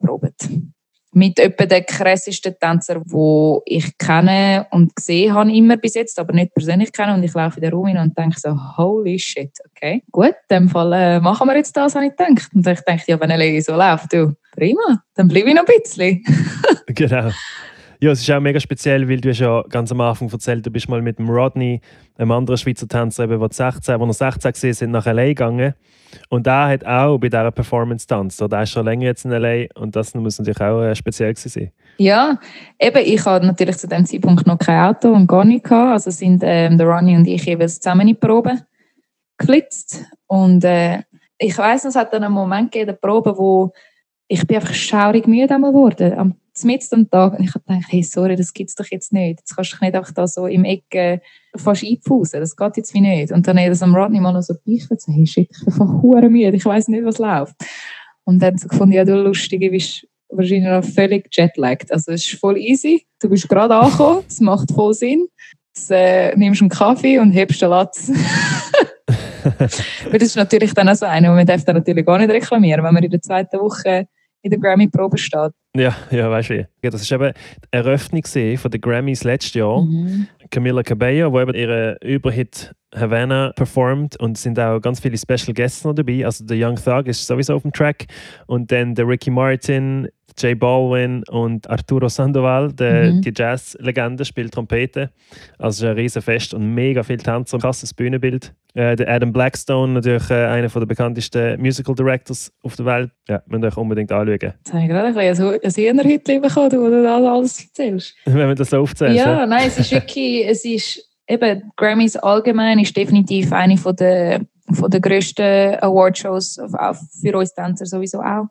probiert. Mit etwa den krassesten Tänzer, die ich kenne und gesehen habe immer bis jetzt, aber nicht persönlich kenne. Und ich laufe in den Raum hin und denke so, holy shit, okay. Gut, in dem Fall äh, machen wir jetzt das, habe ich gedacht. Und ich dachte, ja, wenn LA so läuft, du, prima, dann bleibe ich noch ein bisschen. Genau. Ja, es ist auch mega speziell, weil du hast ja ganz am Anfang erzählt, du bist mal mit dem Rodney, einem anderen Schweizer Tänzer, eben, wo, die 16, wo er 16 war, sind nach L.A. gegangen. Und der hat auch bei dieser Performance tanzt. Der ist schon länger jetzt in L.A. und das muss natürlich auch äh, speziell sein. Ja, eben, ich hatte natürlich zu dem Zeitpunkt noch kein Auto und gar nicht gehabt. Also sind ähm, der Ronnie und ich jeweils zusammen in die Probe geflitzt. Und äh, ich noch, es hat dann einen Moment gegeben, der Probe, wo ich bin einfach schaurig müde geworden. Am mitten am Tag. Und ich habe gedacht, hey, sorry, das gibt es doch jetzt nicht. Jetzt kannst du dich nicht einfach da so im Eck äh, fast einpfusen. Das geht jetzt wie nicht. Und dann hat das am Rodney mal noch so beichtet, so, hey, shit, ich bin voll hure müde, ich weiß nicht, was läuft. Und dann so gefunden, ja, du Lustige bist wahrscheinlich noch völlig jetlagged. Also es ist voll easy. Du bist gerade angekommen, es macht voll Sinn. Jetzt, äh, nimmst einen Kaffee und hebst den Latz. Weil das ist natürlich dann auch so eine, man darf dann natürlich gar nicht reklamieren, wenn man in der zweiten Woche in der Grammy-Probe steht. Ja, ja, weißt du wie. Ja, das war eben die Eröffnung von den Grammys letztes Jahr. Mhm. Camila Cabello, die eben ihren Überhit Havana performt und es sind auch ganz viele Special Guests noch dabei. Also der Young Thug ist sowieso auf dem Track und dann der Ricky Martin, Jay Baldwin und Arturo Sandoval, der, Mhm. die Jazz-Legende, spielt Trompete. Also es ist ein riesen Fest und mega viele Tänzer, krasses Bühnenbild. Äh, der Adam Blackstone, natürlich äh, einer der bekanntesten Musical Directors auf der Welt. Ja, müsst ihr euch unbedingt anschauen, Jetzt habe ich gerade ein bisschen ein Hühnerhütchen bekommen, wo du das alles erzählst. wenn man das so aufzählt. Ja, nein, es ist wirklich, es ist eben, Grammys allgemein ist definitiv eine von der, von der grössten Awardshows, für uns Tänzer sowieso auch.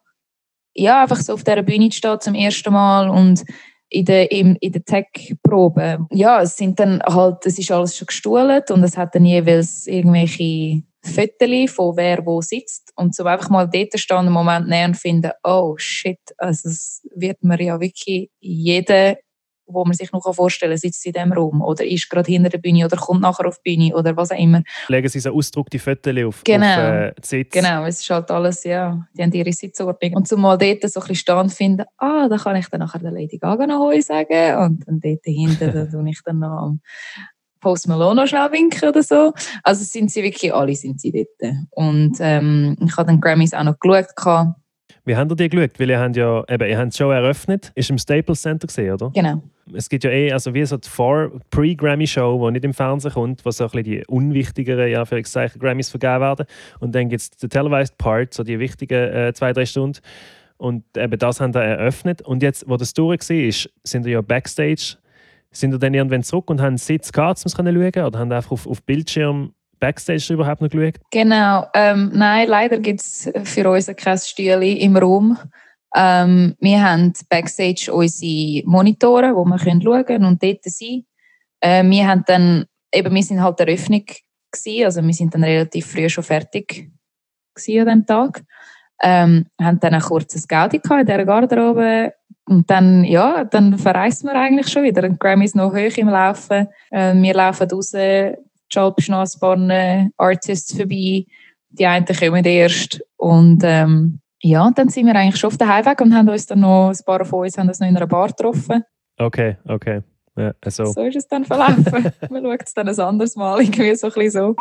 Ja, einfach so auf dieser Bühne zu stehen zum ersten Mal und in der, in, in der Tech-Probe. Ja, es sind dann halt, es ist alles schon gestuhlt und es hat dann jeweils irgendwelche Fotos von wer wo sitzt und so einfach mal dort stehen und einen Moment näher und finden, oh shit, also es wird mir ja wirklich jeder wo man sich noch vorstellen kann, sitzt in diesem Raum oder ist gerade hinter der Bühne oder kommt nachher auf die Bühne oder was auch immer. Legen sie so ausgedruckte Fotos auf, Genau. auf äh, die Sitz. Genau, es ist halt alles, ja, die haben ihre Sitzordnung. Und zumal dort so ein bisschen und finden, ah, da kann ich dann nachher der Lady Gaga noch Hoi sagen und dann dort hinten, da tue ich dann noch am Post Malone noch schnell winken oder so. Also sind sie wirklich, alle sind sie dort. Und ähm, ich habe dann Grammys auch noch geschaut. Wie habt ihr die geschaut? Weil ihr habt ja, eben, ihr habt die Show eröffnet. Ist im Staples Center gesehen, oder? Genau. Es gibt ja eh, also wie so die Vor- Pre-Grammy-Show, die nicht im Fernsehen kommt, wo so ein bisschen die unwichtigeren, ja, Anführungszeichen, Grammys vergeben werden. Und dann gibt es den Televised Part, so die wichtigen äh, zwei, drei Stunden. Und eben das haben wir eröffnet. Und jetzt, wo das durch war, sind wir ja Backstage. Sind ihr dann irgendwann zurück und haben einen Sitz gehabt, um es zu schauen? Oder haben einfach auf, auf Bildschirm Backstage überhaupt noch geschaut? Genau. Ähm, nein, leider gibt es für uns kein Stühle im Raum. Ähm, wir haben Backstage unsere Monitore, wo wir können schauen und dort sein. Äh, wir haben dann, eben, wir sind halt der Eröffnung gewesen, also wir sind dann relativ früh schon fertig an dem Tag. Ähm, haben dann ein kurzes Gaudi in dieser Garderobe und dann, ja, dann verreisen wir eigentlich schon wieder. Die Grammy ist noch hoch im Laufen. Äh, wir laufen raus, Schalpschnassbahnen, Artists vorbei. Die einen kommen erst. Und ähm, ja, dann sind wir eigentlich schon auf der Heimweg und haben uns dann noch, ein paar von uns haben uns noch in einer Bar getroffen. Okay, okay. Ja, also. So ist es dann verlaufen. Man schaut es dann ein anderes Mal, irgendwie so ein bisschen so.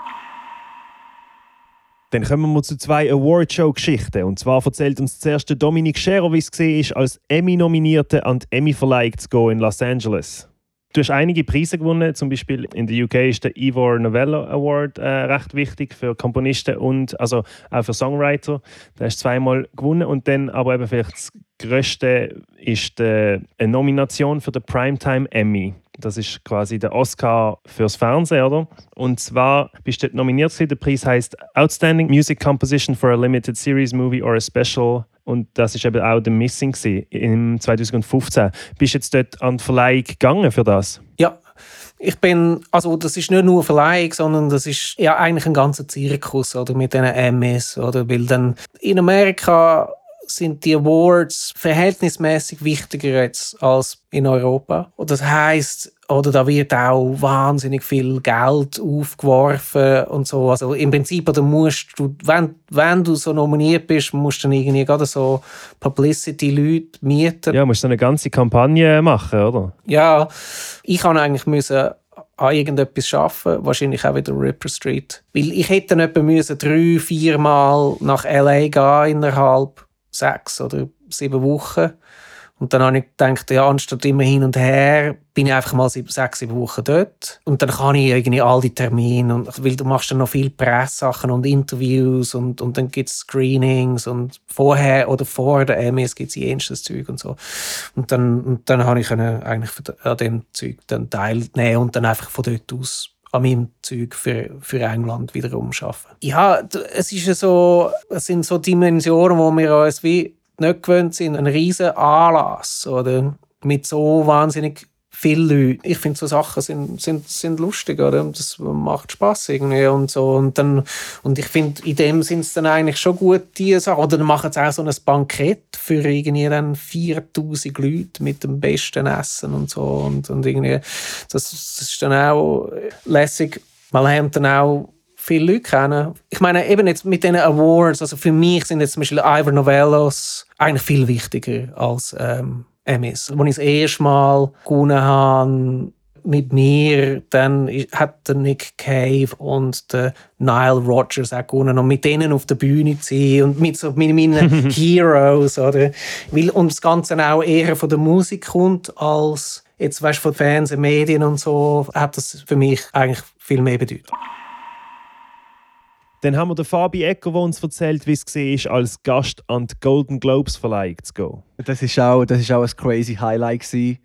Dann kommen wir zu zwei Awardshow-Geschichten. Und zwar erzählt uns zuerst Dominik Scherer, wie es war, als Emmy-Nominierte an die Emmy-Verleihung zu gehen in Los Angeles. Du hast einige Preise gewonnen, zum Beispiel in der UK ist der Ivor Novello Award äh, recht wichtig für Komponisten und also auch für Songwriter. Da hast du zweimal gewonnen und dann aber eben vielleicht das Größte ist die, eine Nomination für den Primetime Emmy. Das ist quasi der Oscar fürs Fernsehen, oder? Und zwar bist du dort nominiert. Der Preis heißt Outstanding Music Composition for a Limited Series Movie or a Special. Und das ist eben auch The Missing im 2015. Bist du jetzt dort an die Verleihung gegangen für das? Ja, ich bin, also das ist nicht nur Verleihung, sondern das ist ja eigentlich ein ganzer Zirkus oder mit diesen Emmys oder weil dann in Amerika sind die Awards verhältnismäßig wichtiger jetzt als in Europa. Und das heißt, oder da wird auch wahnsinnig viel Geld aufgeworfen und so. Also im Prinzip, oder musst du, wenn, wenn du so nominiert bist, musst du dann irgendwie gerade so Publicity-Leute mieten. Ja, musst du eine ganze Kampagne machen, oder? Ja, ich kann eigentlich müssen an irgendetwas arbeiten, wahrscheinlich auch wieder Ripper Street. Weil ich hätte dann etwa müssen drei, vier Mal nach L.A. gehen innerhalb sechs oder sieben Wochen. Und dann habe ich gedacht, ja, anstatt immer hin und her, bin ich einfach mal sechs, sieben Wochen dort. Und dann kann ich irgendwie all die Termine, und, weil du machst dann noch viel Presssachen und Interviews und, und dann gibt es Screenings und vorher oder vor der MS gibt es jenstes Zeug und so. Und dann, und dann habe ich können eigentlich an dem Zeug dann teilnehmen und dann einfach von dort aus an meinem Zeug für, für England wiederum arbeiten. Ja, es ist so, es sind so Dimensionen, wo wir uns wie nicht gewöhnt sind. Ein riesen Anlass oder mit so wahnsinnig vielen Leuten. Ich finde, so Sachen sind, sind, sind lustig, oder? Das macht Spaß irgendwie und so. Und, dann, und ich finde, in dem sind es dann eigentlich schon gut, diese Sachen. Oder dann machen sie auch so ein Bankett für irgendwie dann 4000 Leute mit dem besten Essen und so. Und, und irgendwie, das, das ist dann auch lässig. Man lernt dann auch viele Leute kennen. Ich meine, eben jetzt mit diesen Awards, also für mich sind jetzt zum Beispiel Ivor Novellos eigentlich viel wichtiger als ähm, Emmys. Als ich das erste Mal gewonnen habe, mit mir, dann hat der Nick Cave und der Nile Rodgers auch gewonnen und mit denen auf der Bühne zu sein und mit, so, mit meinen Heroes, oder? Weil, und das Ganze auch eher von der Musik kommt, als jetzt, weißt, von Fernsehen, Medien und so, hat das für mich eigentlich viel mehr Bedeutung. Dann haben wir den Fabi Ecker, der uns erzählt, wie es war, als Gast an die Golden Globes Verleihung zu gehen. Das war auch, das ist auch ein crazy Highlight. Gewesen.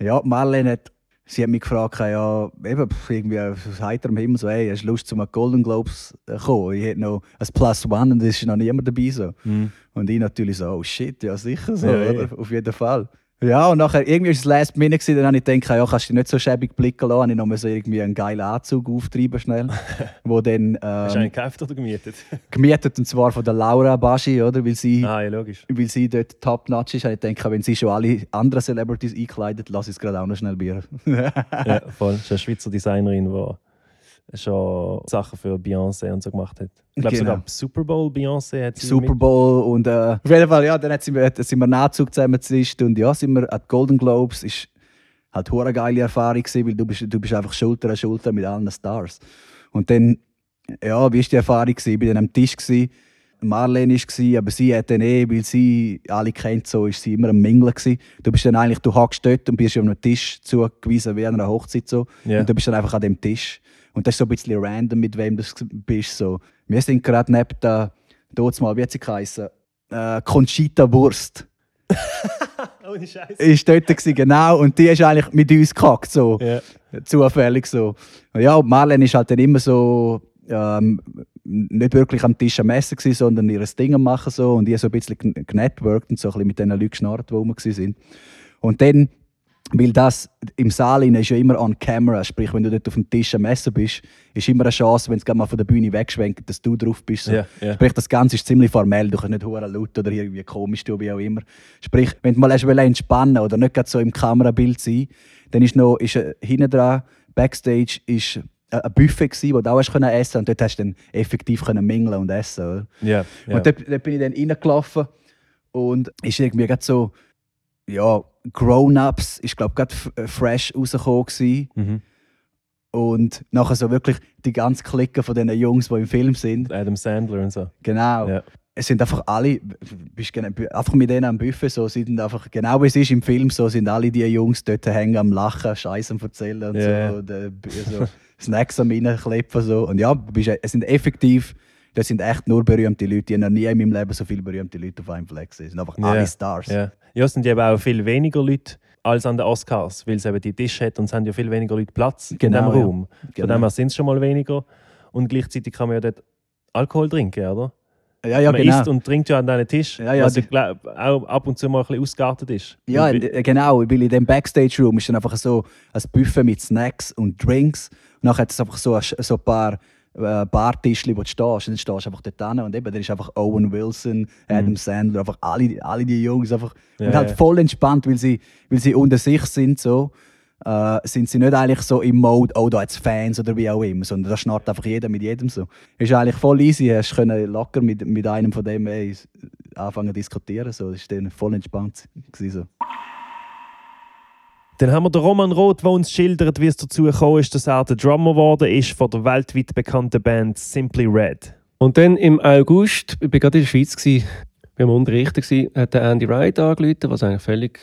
Ja, Marlene hat, sie hat mich gefragt, ja, eben, irgendwie aus heiterem Himmel, so, hey, hast du Lust, zum Golden Globes zu kommen? Ich hätte noch ein Plus One und es ist noch niemand dabei. So. Mm. Und ich natürlich so, oh shit, ja sicher, so, ja, ja. auf jeden Fall. Ja, und nachher irgendwie war es Last Minute, gewesen, dann habe ich gedacht, ja, kannst du nicht so schäbig blicken lassen. Ich noch so irgendwie einen geilen Anzug auftreiben schnell. wo dann, ähm, Hast du einen gekauft oder gemietet? gemietet, und zwar von der Laura Baschi, oder? Weil sie, ah, ja, logisch. Weil sie dort top-notch ist. Und ich denke, wenn sie schon alle anderen Celebrities einkleidet, lasse ich es gerade auch noch schnell bieren. ja, voll. Das ist eine Schweizer Designerin, die schon Sachen für Beyoncé und so gemacht hat. Ich glaube genau. sogar Super Bowl Beyoncé hat sie Super Bowl und äh, auf jeden Fall, ja, dann hat sie, sind wir Nachzug zusammen und ja, sind wir an Golden Globes. Ist halt eine geile Erfahrung gewesen, weil du bist, du bist einfach Schulter an Schulter mit allen Stars. Und dann, ja, wie war die Erfahrung gewesen? Ich war dann am Tisch gewesen. Marlene war, aber sie hat dann eh, weil sie alle kennt, so ist sie immer am Mingeln gewesen. Du bist dann eigentlich, du hockst dort und bist auf einem Tisch zugewiesen wie an einer Hochzeit so. Yeah. Und du bist dann einfach an dem Tisch. Und das ist so ein bisschen random, mit wem du bist. So. Wir sind gerade neben der, dort mal, wie hat sie geheißen? Äh, Conchita Wurst. Ohne Scheiße. Ist dort gewesen, genau. Und die ist eigentlich mit uns gehackt, so. Yeah. Zufällig so. Ja, und Marlene ist halt dann immer so, ähm, nicht wirklich am Tisch am Essen gewesen, sondern ihr Ding am machen so. Und ich so ein bisschen genetworked und so ein bisschen mit den Leuten geschnarrt, die rum waren. Und dann weil das im Saal ist ja immer on camera, sprich, wenn du dort auf dem Tisch am Essen bist, ist immer eine Chance, wenn es mal von der Bühne wegschwenkt, dass du drauf bist. So. Yeah, yeah. Sprich, das Ganze ist ziemlich formell, du kannst nicht hure laut oder irgendwie komisch tun, wie auch immer. Sprich, wenn du mal hast entspannen oder nicht so im Kamerabild sein, dann ist noch ist, äh, hinten dran, Backstage, ist äh, ein Buffet gewesen, wo du auch hast können essen und dort hast du dann effektiv können mingeln und essen. Oder? Yeah, Und dort, dort, bin ich dann reingelaufen und ist irgendwie gerade so, ja, Grown-Ups ist, glaube ich, gerade äh, fresh rausgekommen. Mhm. Und nachher so wirklich die ganze Clique von den Jungs, die im Film sind. Adam Sandler und so. Genau. Ja. Es sind einfach alle, bist einfach mit denen am Buffet, so sind einfach, genau wie es ist im Film, so sind alle die Jungs dort hängen am Lachen, Scheiße am Erzählen und yeah. so, und, äh, so Snacks am reinklippen. So. Und ja, bist, es sind effektiv das sind echt nur berühmte Leute. Ich habe noch nie in meinem Leben so viele berühmte Leute auf einem Fleck gesehen. Es sind einfach yeah. alle Stars. Ja, es sind eben auch viel weniger Leute als an den Oscars, weil es eben die Tische hat und es haben ja viel weniger Leute Platz Genau, in diesem Raum. Von Genau. dem her sind es schon mal weniger. Und gleichzeitig kann man ja dort Alkohol trinken, oder? Ja, ja, man genau. isst und trinkt ja an diesen Tisch, Ja, ja, was ich glaub, auch ab und zu mal ein bisschen ausgeartet ist. Ja, Und genau, weil in dem Backstage-Room ist dann einfach so ein Buffet mit Snacks und Drinks. Und nachher hat es einfach so so ein paar äh, Bartischli, wo du stehst. Und dann stehst du einfach dort hin. Und eben, da ist einfach Owen Wilson, Adam Sandler, einfach alle, alle die Jungs. Einfach, Ja, und halt ja. voll entspannt, weil sie, weil sie unter sich sind. So. Äh, sind sie nicht eigentlich so im Mode, oh, da jetzt Fans oder wie auch immer, sondern da schnarrt einfach jeder mit jedem so. Ist eigentlich voll easy, hast können locker mit, mit einem von dem ey, anfangen zu diskutieren. So. Das war dann voll entspannt. gewesen, So. Dann haben wir den Roman Roth, der uns schildert, wie es dazu gekommen ist, dass er der Drummer geworden ist von der weltweit bekannten Band Simply Red. Und dann im August, ich war gerade in der Schweiz, gewesen, wir waren hat der Andy Wright angerufen, was eigentlich völlig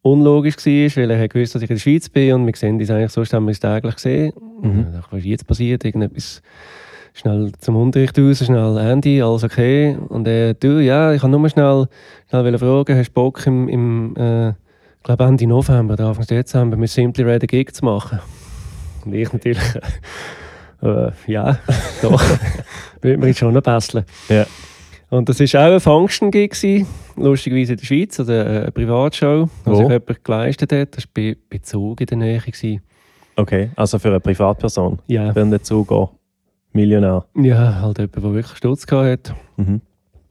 unlogisch war, weil er hat gewusst, dass ich in der Schweiz bin und wir sehen uns eigentlich sonst haben wir uns täglich gesehen. Ich dachte, was ist jetzt passiert? Irgendetwas schnell zum Unterricht raus, schnell Andy, alles okay. Und er, du, ja, ich kann nur schnell, schnell fragen, hast du Bock im, im äh, ich glaube Ende November oder Anfang Dezember mit Simply Red einen Gig zu machen? Und ich natürlich, äh, ja, doch, würde mir jetzt schon noch basteln. Ja. Und das war auch ein Function-Gig, lustigerweise in der Schweiz, oder eine Privatshow, die sich jemand geleistet hat. Das war bei, bei Zug in der Nähe. Gewesen. Okay, also für eine Privatperson. Ja. Wenn der Zuger Millionär. ja, halt jemand, der wirklich Stutz hatte. Mhm.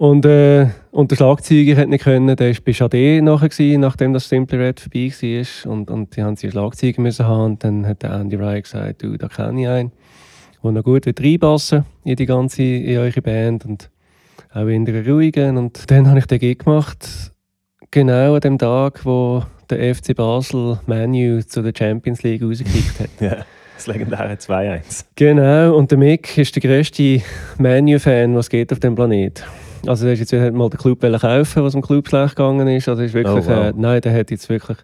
Und, äh, und der Schlagzeuger hat nicht können, der war bei Chade nachher, gewesen, nachdem das Simply Red vorbei war. Und, und die haben sie Schlagzeuger müssen haben. Und dann hat der Andy Wright gesagt, du, da kenne ich einen, der noch gut wird reinpassen in die ganze, in eure Band. Und auch in der ruhigen. Und dann habe ich den Gig gemacht, genau an dem Tag, wo der FC Basel Manu zu der Champions League rausgekickt hat. Ja, das legendäre 2-1. Genau, und der Mick ist der grösste Manu-Fan, was geht auf dem Planet. Also der ist jetzt wieder mal den Club kaufen, was im Club schlecht gegangen ist. Also ist wirklich, Oh, wow. äh, nein, der hat jetzt wirklich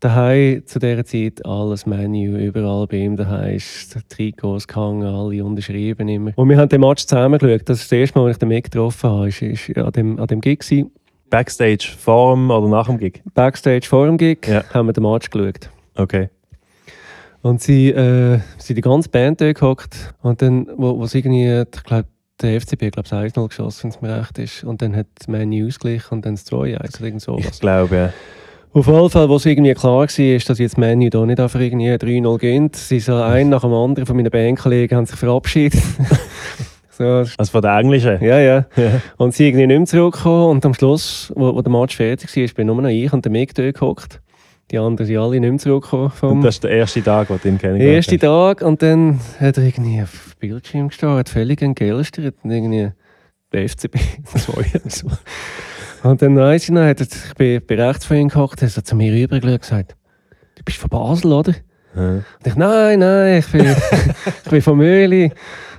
daheim zu dieser Zeit alles Menu überall bei ihm daheim ist Trikots gehangen, alle unterschrieben immer. Und wir haben den Match zusammen geschaut. Das ist das erste Mal, als ich den Mick getroffen habe, ist, ist an dem, an dem Gig gewesen. Backstage, vor dem oder nach dem Gig? Backstage vor dem Gig Ja. haben wir den Match geschaut. Okay. Und sie äh, sind die ganze Band dort gehockt. Und dann, wo, wo sie irgendwie, ich glaube, der FCB, glaube ich, 1-0 geschossen, wenn es mir recht ist. Und dann hat Man U ausgeglichen und dann das 2-1 oder irgend sowas. Ich glaube, ja. Auf jeden Fall, wo es irgendwie klar war, ist, dass jetzt Man U da nicht einfach irgendwie 3-0 gewinnt. Sie so ein nach dem anderen von meinen Bandkollegen haben sich verabschiedet. so, Also von der englischen. ja, ja. Ja. Und sie irgendwie nicht mehr zurückgekommen. Und am Schluss, wo, wo der Match fertig war, bin nur noch ich und der Mick dort gehockt. Die anderen sind alle nicht mehr zurückgekommen. Vom Und das ist der erste Tag, wo du ihn kennengelernt erste Tag und dann hat er irgendwie auf dem Bildschirm gestartet, völlig entgeistert und irgendwie der FCB 2 oder so. Und dann weiss ich noch, hat er, ich bin, bin rechts von ihm gehockt, hat er zu mir rübergeschaut und gesagt, du bist von Basel, oder? Ja. Und ich, nein, nein, ich bin, ich bin von Möhli,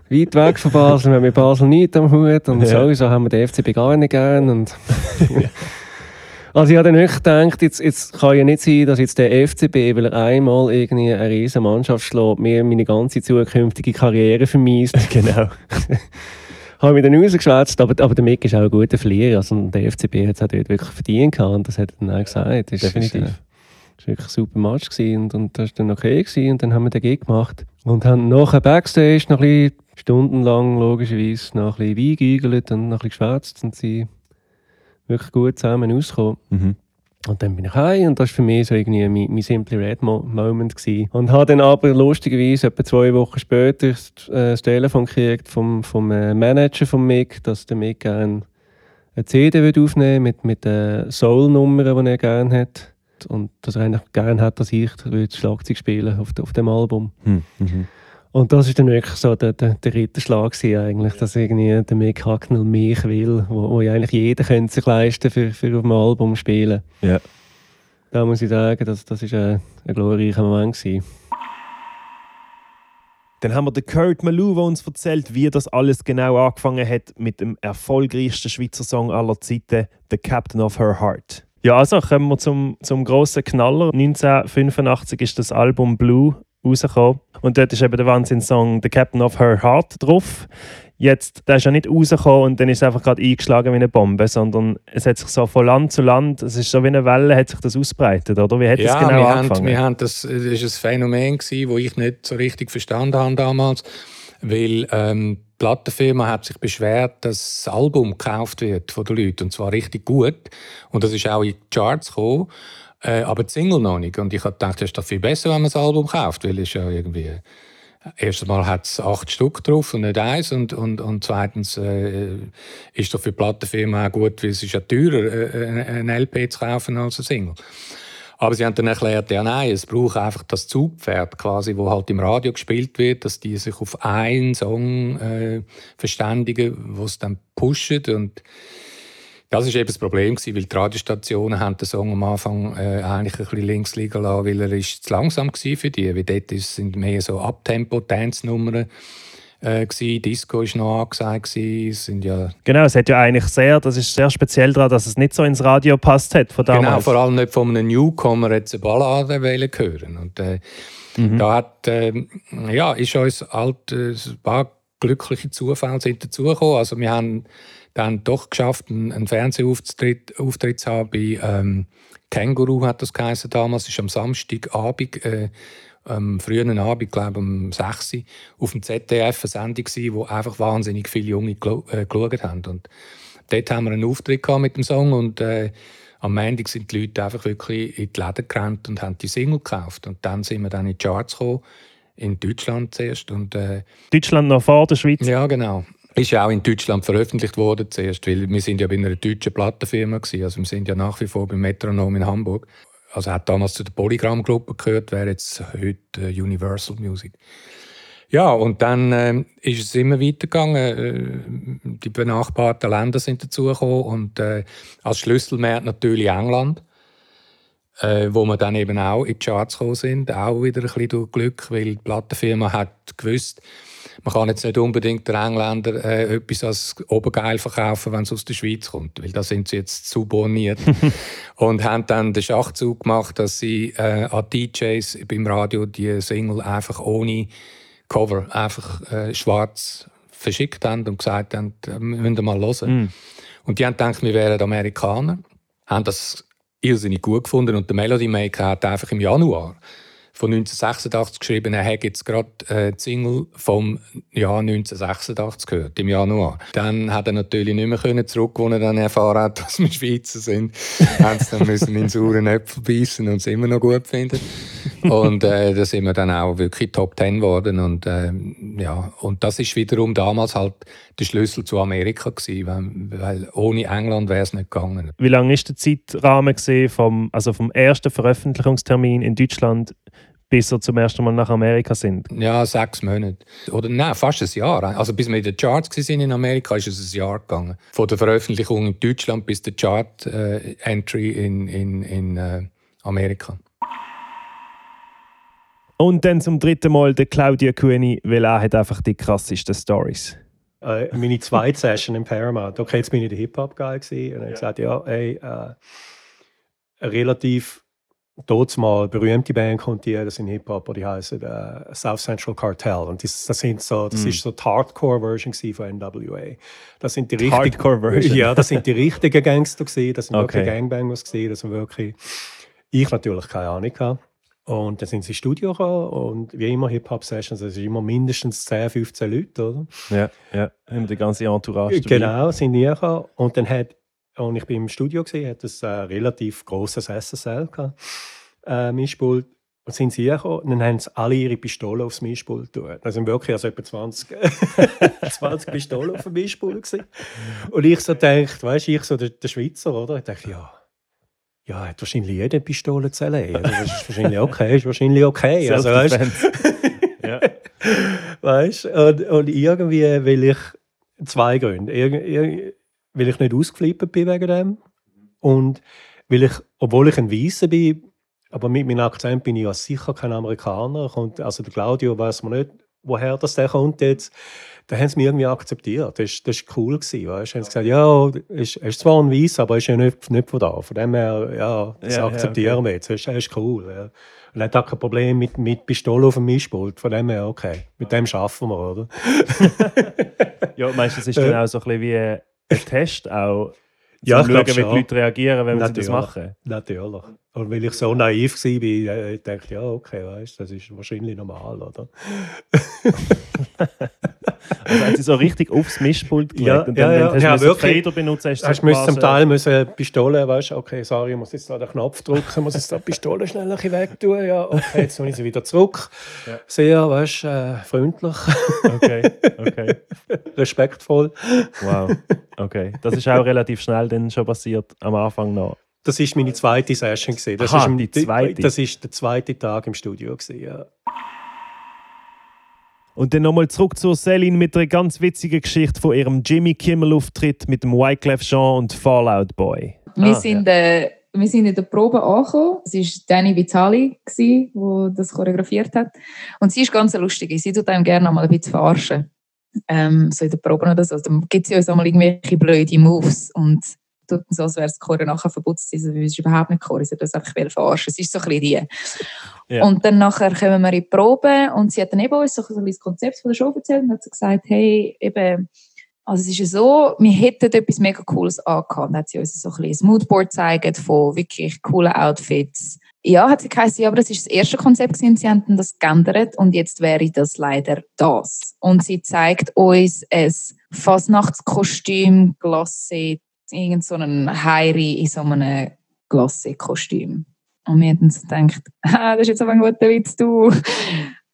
weit weg von Basel, wir haben mit Basel nichts am Hut und Ja. sowieso haben wir den FCB gar nicht gern. Und also ich habe dann wirklich gedacht, jetzt, jetzt kann ja nicht sein, dass jetzt der FCB, weil er einmal irgendwie eine riesen Mannschaft schlägt, mir meine ganze zukünftige Karriere vermisst. Genau. habe mich dann rausgeschwätzt, aber, aber der Mick ist auch ein guter Verlierer. Also der FCB hat es auch dort wirklich verdient gehabt und das hat er dann auch gesagt. Das Definitiv. Ist, äh, das war wirklich ein super Match gewesen und, und das war dann okay gewesen. und dann haben wir den Gig gemacht und haben nachher Backstage noch ein bisschen stundenlang logischerweise noch ein bisschen Wein geügelt und noch ein bisschen geschwätzt und sie wirklich gut zusammen rausgekommen. Mhm. Und dann bin ich heim und das war für mich so irgendwie mein, mein Simply Red Mo Moment. Gewesen. Und habe dann aber lustigerweise etwa zwei Wochen später das, äh, das Telefon gekriegt vom, vom äh, Manager von Mick, dass der Mick gerne eine CD will aufnehmen mit, mit den Soul-Nummern, die er gerne hat. Und dass er eigentlich gerne hat, dass ich das Schlagzeug spielen auf, auf dem Album. Mhm. Und das ist dann wirklich so der, der, der Ritterschlag gewesen eigentlich, dass irgendwie der Mick Hacknell mich will, wo, wo ja eigentlich jeder könnte sich leisten für, für auf dem Album spielen. Ja. Da muss ich sagen, das, das ist ein, ein glorreicher Moment gewesen. Dann haben wir den Kurt Malou, der uns erzählt, wie das alles genau angefangen hat mit dem erfolgreichsten Schweizer Song aller Zeiten, The Captain of Her Heart. Ja, also kommen wir zum, zum grossen Knaller. 1985 ist das Album Blue rausgekommen. Und dort ist eben der Wahnsinn-Song «The Captain of Her Heart» drauf. Jetzt, der ist ja nicht rausgekommen und dann ist es einfach gerade eingeschlagen wie eine Bombe, sondern es hat sich so von Land zu Land, es ist so wie eine Welle, hat sich das ausbreitet, oder? Wie hat ja, das genau wir angefangen? Haben, wir haben das, das ist ein Phänomen gewesen, das ich nicht so richtig verstanden habe damals, weil ähm, die Plattenfirma hat sich beschwert, dass das Album gekauft wird von den Leuten und zwar richtig gut und das ist auch in die Charts gekommen, äh, aber die Single noch nicht und ich habe gedacht, das ist doch viel besser, wenn man das Album kauft, weil es ja irgendwie Erstens mal hat es acht Stück drauf und nicht eins. Und, und, und zweitens äh, ist doch für die Plattenfirma auch gut, weil es ist ja teurer, äh, ein LP zu kaufen als ein Single. Aber sie haben dann erklärt, ja nein, es braucht einfach das Zugpferd quasi, wo halt im Radio gespielt wird, dass die sich auf einen Song äh, verständigen, wo es dann pushen und das ist eben das Problem gewesen, weil die Radiostationen haben den Song am Anfang äh, eigentlich ein bisschen links liegen lassen, weil er ist zu langsam war für die. Weil dort sind mehr so Abtempo-Dance-Nummern äh, Disco ist noch angesagt sind ja Genau, es hat ja eigentlich sehr, das ist sehr speziell daran, dass es nicht so ins Radio passt hat von damals. Genau, vor allem nicht von einem Newcomer jetzt eine Ballade hören und äh, mhm. da hat, äh, ja, ist uns halt äh, ein paar glückliche Zufälle sind dazugekommen. Also wir haben dann doch geschafft, einen, Fernsehauftritt Auftritt zu haben bei ähm, Känguru, hat das geheißen damals. War am Samstagabend, äh, am frühen Abend, glaube um 6 Uhr, auf dem ZDF eine Sendung war, wo einfach wahnsinnig viele Junge äh, geschaut haben. Und dort haben wir einen Auftritt mit dem Song und äh, am Ende sind die Leute einfach wirklich in die Läden gerannt und haben die Single gekauft. Und dann sind wir dann in die Charts gekommen, in Deutschland zuerst. Und, äh, Deutschland noch vor der Schweiz? Ja, genau ist ja auch in Deutschland veröffentlicht worden zuerst, weil wir sind ja bei einer deutschen Plattenfirma gewesen. Also wir sind ja nach wie vor beim Metronom in Hamburg. Also hat damals zu der Polygram-Gruppe gehört, wäre jetzt heute äh, Universal Music. Ja, und dann äh, ist es immer weitergegangen. Äh, die benachbarten Länder sind dazugekommen und äh, als Schlüsselmarkt natürlich England, äh, wo wir dann eben auch in die Charts gekommen sind. Auch wieder ein bisschen durch Glück, weil die Plattenfirma hat gewusst, man kann jetzt nicht unbedingt den Engländern äh, etwas als Obergeil verkaufen, wenn es aus der Schweiz kommt, weil da sind sie jetzt zu borniert. und haben dann den Schachzug gemacht, dass sie äh, an DJs beim Radio die Single einfach ohne Cover, einfach äh, schwarz verschickt haben und gesagt haben, äh, müssen wir mal hören. Mm. Und die haben gedacht, wir wären Amerikaner, haben das irrsinnig gut gefunden und der Melody Maker hat einfach im Januar von 1986 geschrieben, er hat jetzt gerade äh, Single vom Jahr 1986 gehört, im Januar. Dann hat er natürlich nicht mehr können zurück, wo er dann erfahren hat, dass wir Schweizer sind. haben sie dann müssen in sauren Äpfel beißen und es immer noch gut finden. Und äh, da sind wir dann auch wirklich Top Ten geworden. Und, äh, ja, und das ist wiederum damals halt der Schlüssel zu Amerika gewesen, weil, weil ohne England wäre es nicht gegangen. Wie lange ist der Zeitrahmen vom, also vom ersten Veröffentlichungstermin in Deutschland bis sie zum ersten Mal nach Amerika sind? Ja, sechs Monate. Oder nein, fast ein Jahr. Also bis wir in den Charts waren in Amerika, ist es ein Jahr gegangen. Von der Veröffentlichung in Deutschland bis der Chart-Entry äh, in, in, in äh, Amerika. Und dann zum dritten Mal der Claudia Cueni, weil er hat einfach die krassesten Stories. Äh, meine zweite Session im Paramount, okay, jetzt bin ich der Hip-Hop-Guy und ich habe gesagt, ja, ey, äh, relativ dort mal berühmte Band kommt die, das sind Hip-Hop, die heißen uh, South Central Cartel. Und das, das, sind so, das mm. ist so die Hardcore-Version von NWA. Das sind die richtigen... Hardcore-Version? Ja, das sind die richtigen Gangster gewesen, das sind okay. wirklich Gangbangers gewesen, das sind wirklich... Ich natürlich keine Ahnung hatte. Und dann sind sie ins Studio gekommen und wie immer Hip-Hop-Sessions, das ist immer mindestens 10, 15 Leute, oder? Ja, ja, immer die ganze Entourage dabei. Genau, sind die gekommen und dann hat und ich bin im Studio gesehen, hat ein äh, relativ großes SSL gehabt, äh, Mischpult. Und sind sie gekommen, und dann haben sie alle ihre Pistolen aufs Mischpult tun. Da sind wirklich also etwa 20, 20 Pistolen auf dem Mischpult gewesen. Und ich so denkt, weißt du, ich so der, der Schweizer, oder? Ich dachte, ja, ja, hat wahrscheinlich jede Pistole zu. Also, das ist wahrscheinlich okay, ist wahrscheinlich okay. Also, weißt ja. weißt, und, und irgendwie will ich zwei Gründe. Ir weil ich nicht ausgeflippt bin wegen dem. Und weil ich, obwohl ich ein Weißer bin, aber mit meinem Akzent bin ich ja sicher kein Amerikaner. Und also der Claudio weiß man nicht, woher das der kommt jetzt, dann haben sie mich irgendwie akzeptiert. Das, war cool. Gewesen, weißt? Haben sie gesagt, ja, ist, ist zwar ein Weiss, aber ist ja nicht, nicht von da. Von dem her, ja, das Ja, ja, akzeptieren okay. wir jetzt. Das ist, das ist cool. Ja. Und er hat auch kein Problem mit, mit Pistole auf dem Mischpult. Von dem her, okay, mit dem schaffen wir, oder? Ja, meinst du, das ist dann auch so ein bisschen wie ein Test, auch Ja, glaub schauen, wie die. Leute reagieren, wenn sie das Natürlich. machen? Natürlich. Und weil ich so naiv war, äh, ich dachte ja, okay, weißt, das ist wahrscheinlich normal, oder? Also haben sie so richtig aufs Mischpult gelegt Ja, und dann, ja, ja. du Ja, hast wirklich. Fader benutzt hast, Hast du du zum Teil müssen Pistole, weißt du, okay, sorry, ich muss jetzt da den Knopf drücken, muss jetzt da die Pistole schnell ein bisschen weg tun, ja, okay, jetzt hole ich sie wieder zurück. Ja. Sehr, weißt du, äh, freundlich, Okay, okay. respektvoll. Wow. Okay. Das ist auch relativ schnell dann schon passiert, am Anfang noch. Das war meine zweite Session. Gewesen. Das Aha, ist im- die zweite. Das ist der zweite Tag im Studio. Gewesen, ja. Und dann nochmal zurück zur Celine mit einer ganz witzigen Geschichte von ihrem Jimmy Kimmel-Auftritt mit dem Wyclef Jean und Fallout Boy. Wir, Ah, sind, äh, wir sind in der Probe angekommen. Es war Danny Vitali, der das choreografiert hat. Und sie ist ganz lustig. Sie tut einem gerne mal ein bisschen verarschen. Ähm, so in der Probe oder so. Dann gibt sie uns einmal irgendwelche blöde Moves und tut so, als wäre es Chore nachher verputzt. Es ist überhaupt nicht Chore, sie tut das einfach verarschen. Es ist so ein bisschen die. Ja. Und dann nachher kommen wir in die Probe und sie hat dann eben uns so ein bisschen das Konzept von der Show erzählt und hat so gesagt, hey, eben, also es ist ja so, wir hätten etwas mega Cooles angehabt. Dann hat sie uns so ein, bisschen ein Moodboard gezeigt von wirklich coolen Outfits. Ja, hat sie gesagt, ja, aber das ist das erste Konzept gewesen, sie haben das geändert und jetzt wäre das leider das. Und sie zeigt uns ein Fasnachtskostüm, Glasse, irgend so einen Heiri in so einem Glasse-Kostüm. Und wir haben so gedacht, ah, das ist jetzt aber ein guter Witz, du.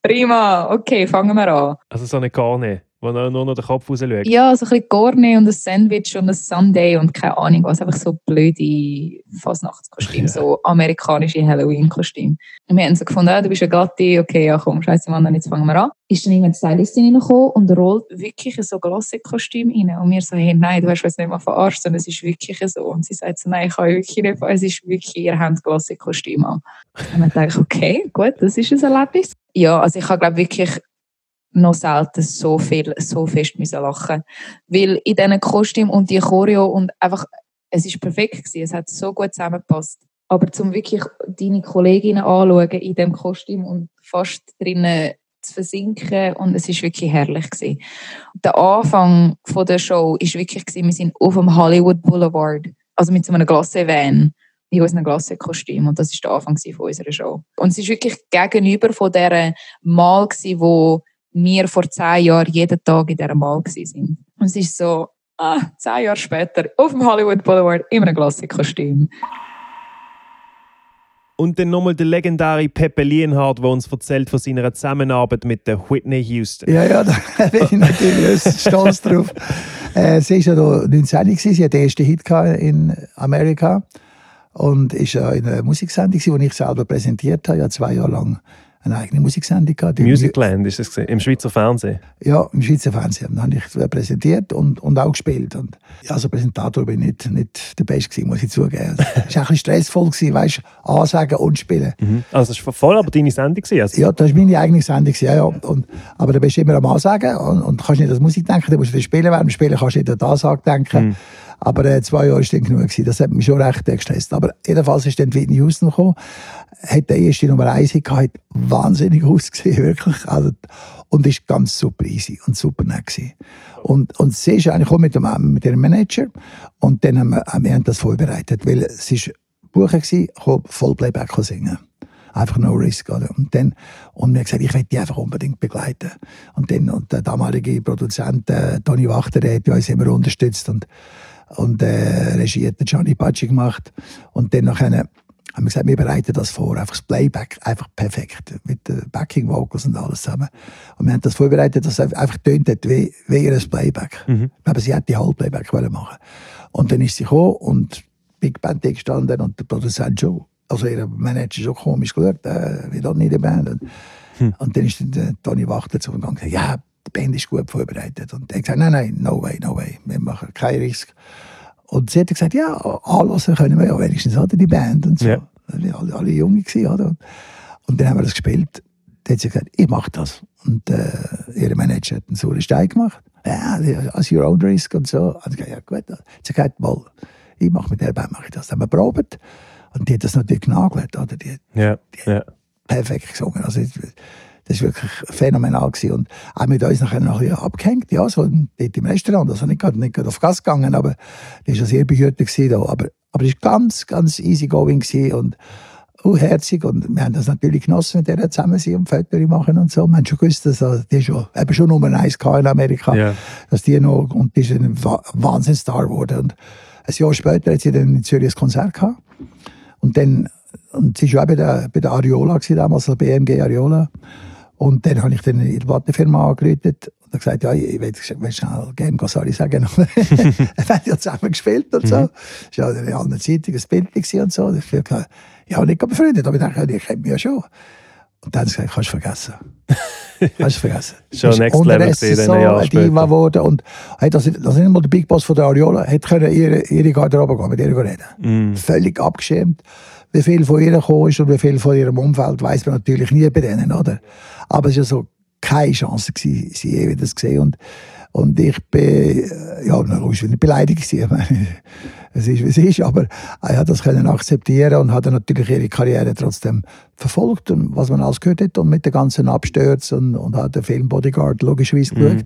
Prima, okay, fangen wir an. Also so eine Garne, wo nur nur noch der Kopf rausschaut. Ja, so ein bisschen Gorne und ein Sandwich und ein Sunday und keine Ahnung was. Einfach so blöde Fasnachtskostüme, so amerikanische Halloween-Kostüme. Und wir haben so gefunden, ah, du bist eine Gatti, okay, ja komm, scheiße Mann, dann jetzt fangen wir an. Ist dann irgendwann die Stylistin reingekommen und rollt wirklich so Glasse-Kostüm rein. Und wir so, hey, nein, du hast uns nicht mal verarscht, sondern es ist wirklich so. Und sie sagt so, nein, ich kann wirklich nicht, es ist wirklich, ihr habt Glasse-Kostüm an. Und dann dachte ich, okay, gut, das ist ein Erlebnis. Ja, also ich habe glaube wirklich noch selten so viel, so fest müssen lachen. Weil in diesen Kostüm und die Choreo und einfach, es ist perfekt gewesen, es hat so gut zusammengepasst. Aber zum wirklich deine Kolleginnen anschauen in dem Kostüm und fast drinnen zu versinken und es ist wirklich herrlich gewesen. Der Anfang von der Show ist wirklich gewesen, wir sind auf dem Hollywood Boulevard, also mit so einem Glasse-Van in unserem Glasse-Kostüm und das ist der Anfang von unserer Show. Und es ist wirklich gegenüber von der Mal gewesen, wo wir vor zehn Jahren jeden Tag in dieser Mal waren. Und es ist so, ah, zehn Jahre später, auf dem Hollywood Boulevard, in einem Klassikkostüm. Und dann nochmal der legendäre Pepe Lienhardt, der uns erzählt von seiner Zusammenarbeit mit der Whitney Houston. Ja, ja, da bin ich natürlich stolz drauf. Äh, sie war ja da 19 gewesen, sie hatte den ersten Hit in Amerika und ist ja in einer Musiksendung, gewesen, die ich selber präsentiert habe, ja zwei Jahre lang eine eigene Musiksendung gehabt. Musicland ist es im Schweizer Fernsehen. Ja, im Schweizer Fernsehen. Dann habe ich präsentiert und, und auch gespielt. Und, ja, als Präsentator bin ich nicht, nicht der Beste gewesen, muss ich zugeben. Es war ein bisschen stressvoll, gewesen, weißt ansagen und spielen. Also es war voll aber deine Sendung. gewesen, Also. Ja, das war meine eigene Sendung. gewesen, Ja, ja. Und, aber da bist du immer am Ansagen und, und kannst nicht an Musik denken, dann musst du spielen. Während dem Spielen kannst du nicht an die Ansage denken. Aber äh, zwei Jahre war dann genug. Gewesen. Das hat mich schon recht äh, gestresst. Aber jedenfalls ist dann Whitney Houston gekommen. Hat der erste Nummer 1 Hit gehabt, wahnsinnig ausgesehen, wirklich. Also, und ist ganz super easy und super nett. Und, und sie ist eigentlich auch mit dem, mit ihrem Manager. Und dann haben wir, wir haben das vorbereitet, weil es ist Buchen gewesen, voll Playback singen. Einfach no risk, oder? Und dann, und mir gesagt, ich will die einfach unbedingt begleiten. Und dann, und der damalige Produzent, äh, Toni Wachter, der hat uns immer unterstützt und, und, äh, Regie hat der Gianni Pacci gemacht. Und dann nachher, haben wir gesagt, wir bereiten das vor, einfach das Playback, einfach perfekt, mit den Backing Vocals und alles zusammen. Und wir haben das vorbereitet, dass es einfach tönt hat wie, wie ihr Playback. Aber sie hat die Halbplayback wollen machen. Und dann ist sie gekommen und Big Band da gestanden und der Produzent schon, also ihr Manager schon komisch geschaut, äh, wie das nicht die Band. Und, und dann ist dann der Toni Wachter zu und gesagt, ja, die Band ist gut vorbereitet. Und er hat gesagt, nein, nein, no way, no way, wir machen keinen Risk. Und sie hat gesagt, ja, anlassen können wir ja wenigstens, oder, die Band und so. Ja. Wir alle, alle Junge, gewesen, oder? Und dann haben wir das gespielt. dann hat sie gesagt, ich mache das. Und äh, ihr Manager hat einen sauren Stein gemacht. Ja, as your own risk und so. Und ich gesagt, ja gut. Dann hat sie gesagt, mal, ich mache mit der Band mache ich das. Dann haben wir probiert. Und die hat das natürlich genagelt. Oder? Die, Ja, ja. perfekt gesungen. Also, das war wirklich phänomenal. Gewesen. Und auch mit uns nachher noch ein bisschen abgehängt, ja, so dort im Restaurant. Also nicht gerade, nicht gerade auf Gas gegangen, aber das war sehr behütet. Gewesen. Aber, aber es war ganz, ganz easy going gewesen und uh, herzig. Und wir haben das natürlich genossen, mit der zusammen sind und Fotos machen und so. Wir haben schon gewusst, dass äh, die schon, eben schon Nummer eins gehabt in Amerika, Ja. dass die noch, und die ist ein Wa- Wahnsinnsstar geworden. Und ein Jahr später hat sie dann in Zürich ein Konzert gehabt. Und dann, und sie war auch bei der, bei der Ariola, gewesen, damals der BMG Ariola. Und dann habe ich dann in der Plattenfirma angerufen und gesagt, ja, ich will, will schnell Game Sorry sagen. wir haben ja zusammen gespielt und so. Mhm. Das war ja in allen Zeitungen ein Bild und so. Ich habe ja, nicht befreundet, aber ich dachte, ich kenne mich ja schon. Und dann haben sie gesagt, kannst du vergessen. Kannst du vergessen. Schon Das next level gewesen, so ein Diva geworden. Und hey, dass, dass nicht mal der Big Boss von der Ariola hätte können ihre, ihre Garderobe gehen, mit ihr reden. Mhm. Völlig abgeschämt. Wie viel von ihr gekommen ist und wie viel von ihrem Umfeld, weiß man natürlich nie bei denen, oder? Aber es war ja so keine Chance, gewesen, sie je wieder zu sehen. Und, und ich bin, äh, ja, na, logisch, bin ich beleidigt. Ich meine, Es ist, wie es ist, aber er hat das können akzeptieren und hat dann natürlich ihre Karriere trotzdem verfolgt und was man alles gehört hat und mit den ganzen Abstürzen und, und hat den Film Bodyguard logischerweise geschaut.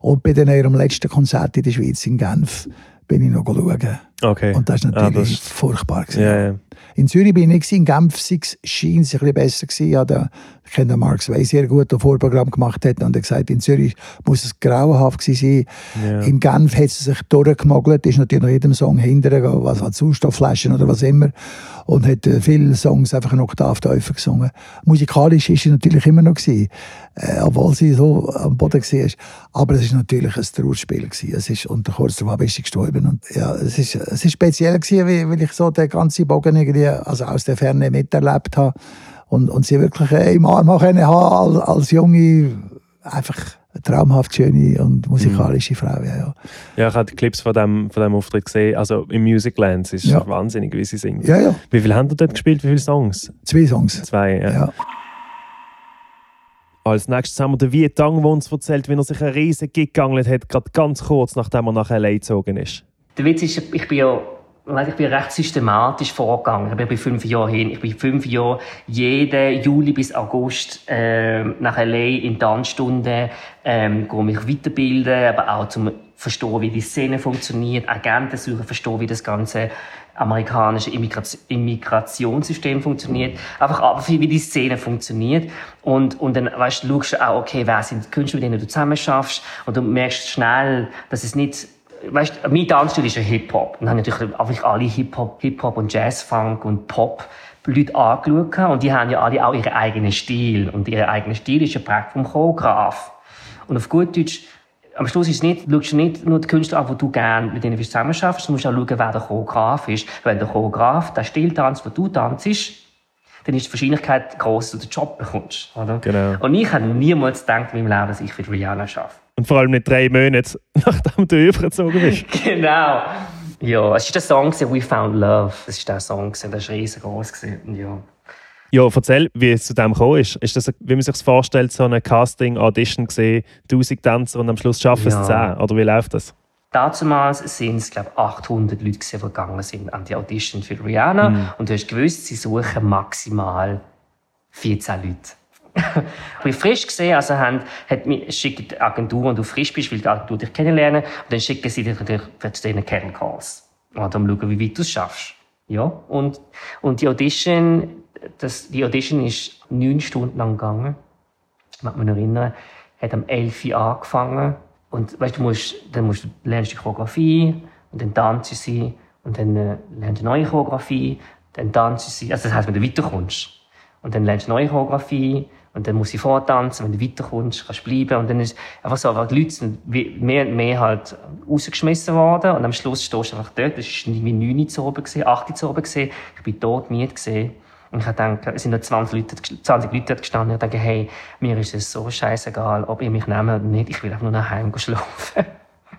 Und bei ihrem letzten Konzert in der Schweiz in Genf bin ich noch schauen. Okay. Und das ist Ah, natürlich das ist- furchtbar. Gewesen. Ja, ja. In Zürich bin ich nicht, in Genf sei es- ein bisschen besser gewesen. Ja, der, ich kenne den Mark Sway sehr gut, der ein Vorprogramm gemacht hat und er hat gesagt, in Zürich muss es grauenhaft gewesen sein. Ja. In Genf hat es sich durchgemogelt, ist natürlich nach jedem Song hinterher, was hat Sauerstoffflaschen oder was immer und hat äh, viele Songs einfach eine Oktav tiefer gesungen. Musikalisch ist sie natürlich immer noch gewesen, äh, obwohl sie so am Boden war. Aber es ist natürlich ein Trauerspiel gewesen. Es ist, und kurz darauf ist sie gestorben. Und, ja, es ist, es ist speziell gewesen, weil, ich so den ganzen Bogen irgendwie, also aus der Ferne miterlebt habe und, und sie wirklich äh, im Arm haben als, als junge, einfach traumhaft schöne und musikalische Frau. Ja, ja. Ja, ich habe die Clips von dem, von dem Auftritt gesehen. Also im Musicland. Es ist Ja. wahnsinnig, wie sie singt. Ja, ja. Wie viel haben Sie dort gespielt? Wie viele Songs? Zwei Songs. Zwei, ja. Ja. Als nächstes haben wir den Viet Tang, der uns erzählt, wie er sich einen riesen Gig gegangen hat, gerade ganz kurz nachdem er nach L.A. gezogen ist. Der Witz ist, ich bin ja ich bin recht systematisch vorgegangen. Ich bin fünf Jahren hin. Ich bin fünf Jahre jeden Juli bis August ähm, nach L.A. in Tanzstunden, ähm, mich weiterbilden, aber auch zum verstehen, wie die Szene funktioniert, Agenten suchen, verstehen, wie das ganze amerikanische Immigration Immigrationssystem funktioniert, einfach ab- wie die Szene funktioniert und, und dann weißt, du, schaust du auch, okay, wer sind die Künstler, mit denen du zusammen schaffst und du merkst schnell, dass es nicht weißt, mein Tanzstil ist ja Hip-Hop. Und dann habe ich natürlich einfach alle Hip-Hop, Hip-Hop und Jazz-Funk und Pop Leute angeschaut und die haben ja alle auch ihren eigenen Stil und ihr eigener Stil ist ja geprägt vom Choreograf. Und auf gut Deutsch, am Schluss ist es nicht, schaust du nicht nur die Künstler an, die du gerne mit denen du zusammen schaffst, du musst auch schauen, wer der Choreograf ist. Wenn der Choreograf den Stil tanzt, den du tanzt, dann ist die Wahrscheinlichkeit groß, dass du den Job bekommst. Oder? Genau. Und ich habe niemals gedacht in meinem Leben, dass ich für Rihanna arbeite. Und vor allem nicht drei Monate, nachdem du übergezogen bist. Genau. Ja, es war der Song «We Found Love». Das war der Song, der war riesengroß. Ja. Ja, erzähl, wie es zu dem gekommen ist. Ist das, wie man sich vorstellt, so eine Casting-Audition gesehen, 1000 Tänzer und am Schluss schaffen es Ja. 10? Oder wie läuft das? Damals sind es, glaube ich, 800 Leute, die gegangen sind an die Audition für Rihanna. Mhm. Und du hast gewusst, sie suchen maximal 14 Leute. ich frisch gesehen, also haben, hat mir, schickt die Agentur, und du frisch bist, will die Agentur dich kennenlernen, und dann schicken sie dich natürlich für diesen Cattle Calls. Und dann schauen, wie weit du es schaffst. Ja, und, und die Audition, das, die Audition ist neun Stunden lang gegangen. Ich mag mich noch erinnern, hat am 11 Uhr angefangen. Und weißt, du musst, dann musst du, lernst die Choreografie, und dann tanzen sie, und dann äh, lernst du neue Choreografie, dann tanzen sie, also das heisst, wenn du weiterkommst. Und dann lernst du neue Choreografie, und dann musst du vortanzen, wenn du weiterkommst, kannst du bleiben. Und dann ist einfach so, die Leute sind mehr und mehr halt rausgeschmissen worden. Und am Schluss stehst du einfach dort. Das war irgendwie 9 Uhr zu oben, gewesen, 8 Uhr zu oben. Ich bin tot müde. gewesen. Und ich gedacht, es sind noch 20 Leute, 20 Leute dort gestanden. Ich dachte, hey, mir ist es so scheißegal, ob ihr mich nehmt oder nicht. Ich will einfach nur nach Hause schlafen.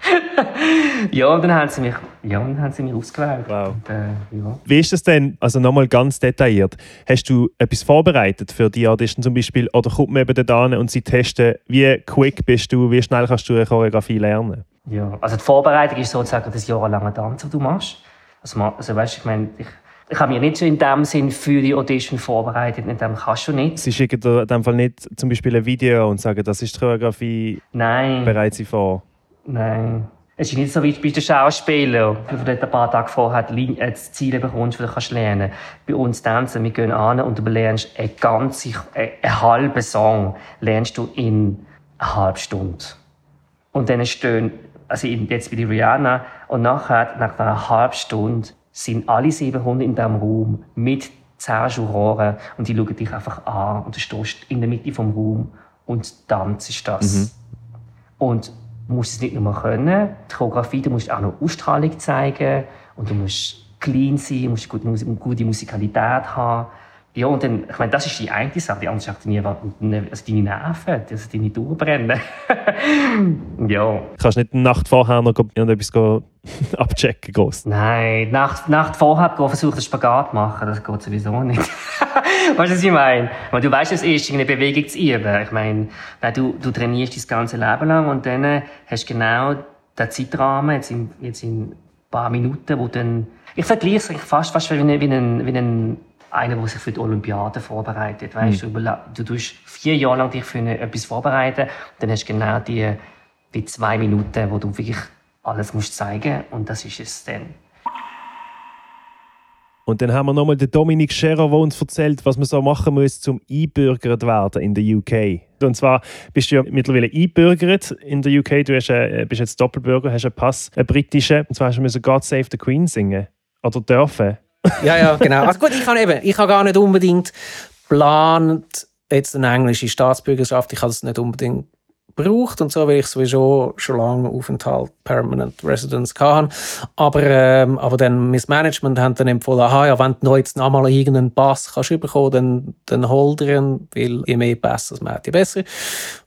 ja, und dann haben sie mich, ja, dann haben sie mich ausgewählt. Wow. Und, äh, ja. Wie ist das denn, also nochmal ganz detailliert, hast du etwas vorbereitet für die Audition zum Beispiel oder kommt man eben da und sie testen, wie quick bist du, wie schnell kannst du eine Choreografie lernen? Ja, also die Vorbereitung ist sozusagen das jahrelange Tanz, das du machst. Also, also weißt, ich meine, ich, ich habe mich nicht so in dem Sinn für die Audition vorbereitet, in dem kannst du nicht. Sie schicken dir in dem Fall nicht zum Beispiel ein Video und sagen, das ist die Choreografie, Nein. bereiten sie vor. Nein. Es ist nicht so wie bei den Schauspielern, wo du ein paar Tage vorher die äh, das Ziel bekommst, das du kannst lernen Bei uns tanzen, wir gehen an und du lernst einen ganzen, äh, einen halben Song lernst du in einer halben Stunde. Und dann stehen, also jetzt bei der Rihanna, und nachher, nach einer halben Stunde, sind alle 700 in diesem Raum mit 10 Juroren und die schauen dich einfach an und du stehst in der Mitte vom Raum und tanzt das. Und du musst es nicht nur können, die Choreografie, du musst auch noch Ausstrahlung zeigen und du musst clean sein, du musst Mus- gute Musikalität haben. Ja, und dann, ich meine, das ist die eine Sache, die andere Sache, deine, also deine Nerven, also deine durchbrennen. ja. Du kannst nicht eine Nacht vorher noch go abchecken. Gross. Nein, Nacht, Nacht vorher versuchen, einen Spagat zu machen, das geht sowieso nicht. weißt du, was ich meine? Weil du weißt, es ist, eine Bewegung zu üben. Ich meine, nein, du, du trainierst dein ganze Leben lang und dann hast du genau den Zeitrahmen, jetzt in, jetzt in ein paar Minuten, wo dann, ich vergleiche es fast, fast wie ein, wie ein, wie ein einer, der sich für die Olympiade vorbereitet. Weißt, du, überla- du tust vier Jahre lang dich für eine, etwas vorbereiten und dann hast du genau die, die zwei Minuten, wo du wirklich alles musst zeigen und das ist es dann. Und dann haben wir nochmal den Dominik Scherer, der uns erzählt, was man so machen muss, um einbürgert werden in der UK. Und zwar bist du ja mittlerweile einbürgert in der UK. Du hast, äh, bist jetzt Doppelbürger, hast einen Pass, einen britischen. Und zwar hast du God Save the Queen singen. Oder dürfen. Ja, ja, genau. Also gut, ich habe eben, ich habe gar nicht unbedingt geplant, jetzt eine englische Staatsbürgerschaft, ich habe es nicht unbedingt gebraucht und so, weil ich sowieso schon lange Aufenthalt, Permanent Residence hatte. Aber, ähm, aber dann mein Management hat dann empfohlen, aha, ja, wenn du jetzt noch mal irgendeinen Pass kannst bekommen, dann, dann hol dir ihn, weil je mehr Pässe man hat, je besser.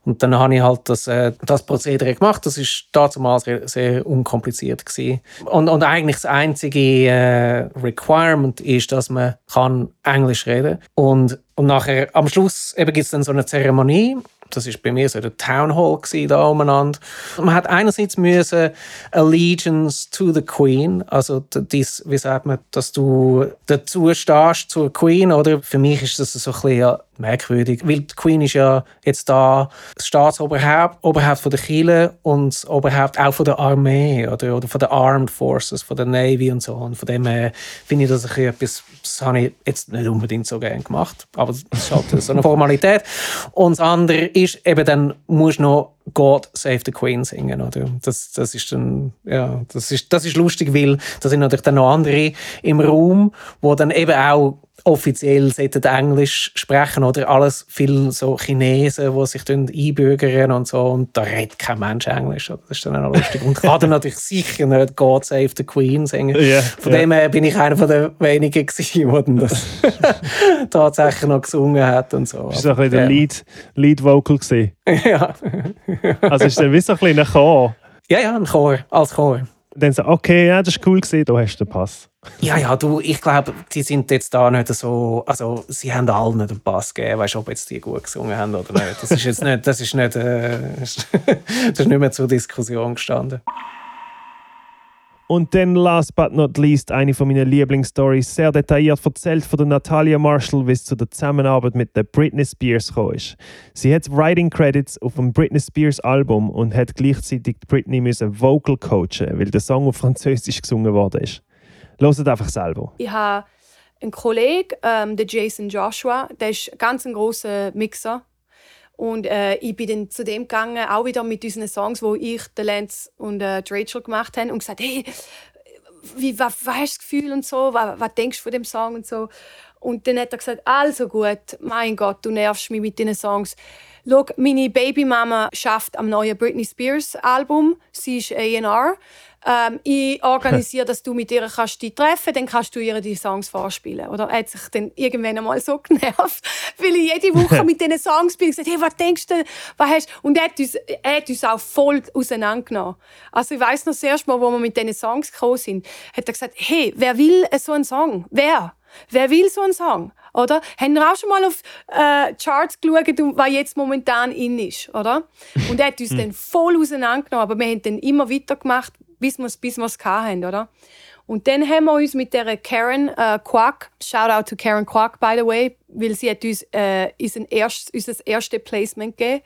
Und dann habe ich halt das, äh, das Prozedere gemacht. Das ist damals sehr, sehr unkompliziert gewesen. Und, und eigentlich das einzige äh, Requirement ist, dass man kann Englisch reden und und nachher, am Schluss gibt es dann so eine Zeremonie. Das ist bei mir so der Town Hall da umeinander. Man hat einerseits müssen Allegiance to the Queen, also dies, wie sagt man, dass du dazu stehst zur Queen, oder? Für mich ist das so ein bisschen merkwürdig, weil die Queen ist ja jetzt da das Staatsoberhaupt Oberhaupt von der Kirche und das Oberhaupt auch von der Armee oder, oder von der Armed Forces, von der Navy und so. Und von dem her finde ich das ein etwas, das habe ich jetzt nicht unbedingt so gerne gemacht, aber es ist halt so eine Formalität. Und das andere ist eben, dann musst du noch God Save the Queen singen, oder? Das, das ist dann, ja, das ist, das ist lustig, weil da sind natürlich dann noch andere im Raum, wo dann eben auch offiziell sollten Englisch sprechen oder alles viel so Chinesen, die sich dann einbürgern und so und da redet kein Mensch Englisch. oder? Das ist dann auch lustig. Und kann dann natürlich sicher nicht God Save the Queen singen. Ja, Von ja. dem her bin ich einer von den wenigen gewesen, der das tatsächlich noch gesungen hat und so. Das war so ein bisschen der Lead, Lead Vocal. Gewesen. ja. Also ist dann wie so ein bisschen ein Chor. ja, ja, ein Chor, als Chor. Dann so, okay, ja, das ist cool gewesen, da hast du den Pass. Ja, ja, du, ich glaube, die sind jetzt da nicht so, also sie haben allen nicht einen Pass gegeben, weißt du, ob jetzt die gut gesungen haben oder nicht. Das ist jetzt nicht, das ist nicht, äh, das ist nicht mehr zur Diskussion gestanden. Und dann, last but not least, eine von meinen Lieblingsstories, sehr detailliert erzählt von der Natalia Marshall, wie es zu der Zusammenarbeit mit der Britney Spears gekommen ist. Sie hat Writing Credits auf dem Britney Spears Album und hat gleichzeitig Britney müssen Vocal coachen, weil der Song auf Französisch gesungen worden ist. Hört einfach selber. Ich habe einen Kollegen, ähm, der Jason Joshua, der ist ganz ein großer Mixer. Und äh, ich bin dann zu dem gegangen, auch wieder mit unseren Songs, wo ich, der Lance und äh, Rachel gemacht haben und gesagt, hey, wie, was, was hast du das Gefühl und so, was, was denkst du von dem Song und so. Und dann hat er gesagt, also gut, mein Gott, du nervst mich mit deinen Songs. schau, meine Babymama schafft am neuen Britney Spears Album. Sie ist A&R. Ähm, ich organisiere, dass du mit ihr kannst dich treffen dann kannst du ihr die Songs vorspielen. Oder er hat sich dann irgendwann einmal so genervt, weil ich jede Woche mit diesen Songs bin und gesagt hey, was denkst du, was hast Und er hat uns, er hat uns auch voll auseinandergenommen. Also ich weiss noch, das erste Mal, wo wir mit diesen Songs gekommen sind, hat er gesagt, hey, wer will so einen Song? Wer? Wer will so einen Song? Oder? Haben wir auch schon mal auf äh, Charts geschaut, was jetzt momentan in ist, oder? Und er hat uns dann voll auseinandergenommen, aber wir haben dann immer weitergemacht, bis wir es bis oder? Und dann haben wir uns mit der Karen äh, Quack, shout out to Karen Quack, by the way, weil sie hat uns äh, erst, unser erstes Placement gegeben.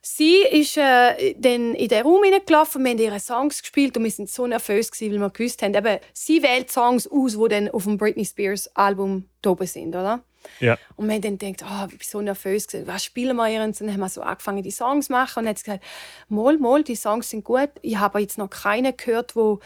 Sie ist äh, dann in den Raum hineingelaufen, wir haben ihre Songs gespielt und wir waren so nervös, gewesen, weil wir gewusst haben, eben, sie wählt Songs aus, die dann auf dem Britney Spears Album oben sind, oder? Ja. Und wir haben dann gedacht, oh, ich bin so nervös, was spielen wir ihr? Und dann haben wir so angefangen, die Songs zu machen und dann hat sie gesagt, mal, mal, die Songs sind gut, ich habe jetzt noch keinen gehört, wo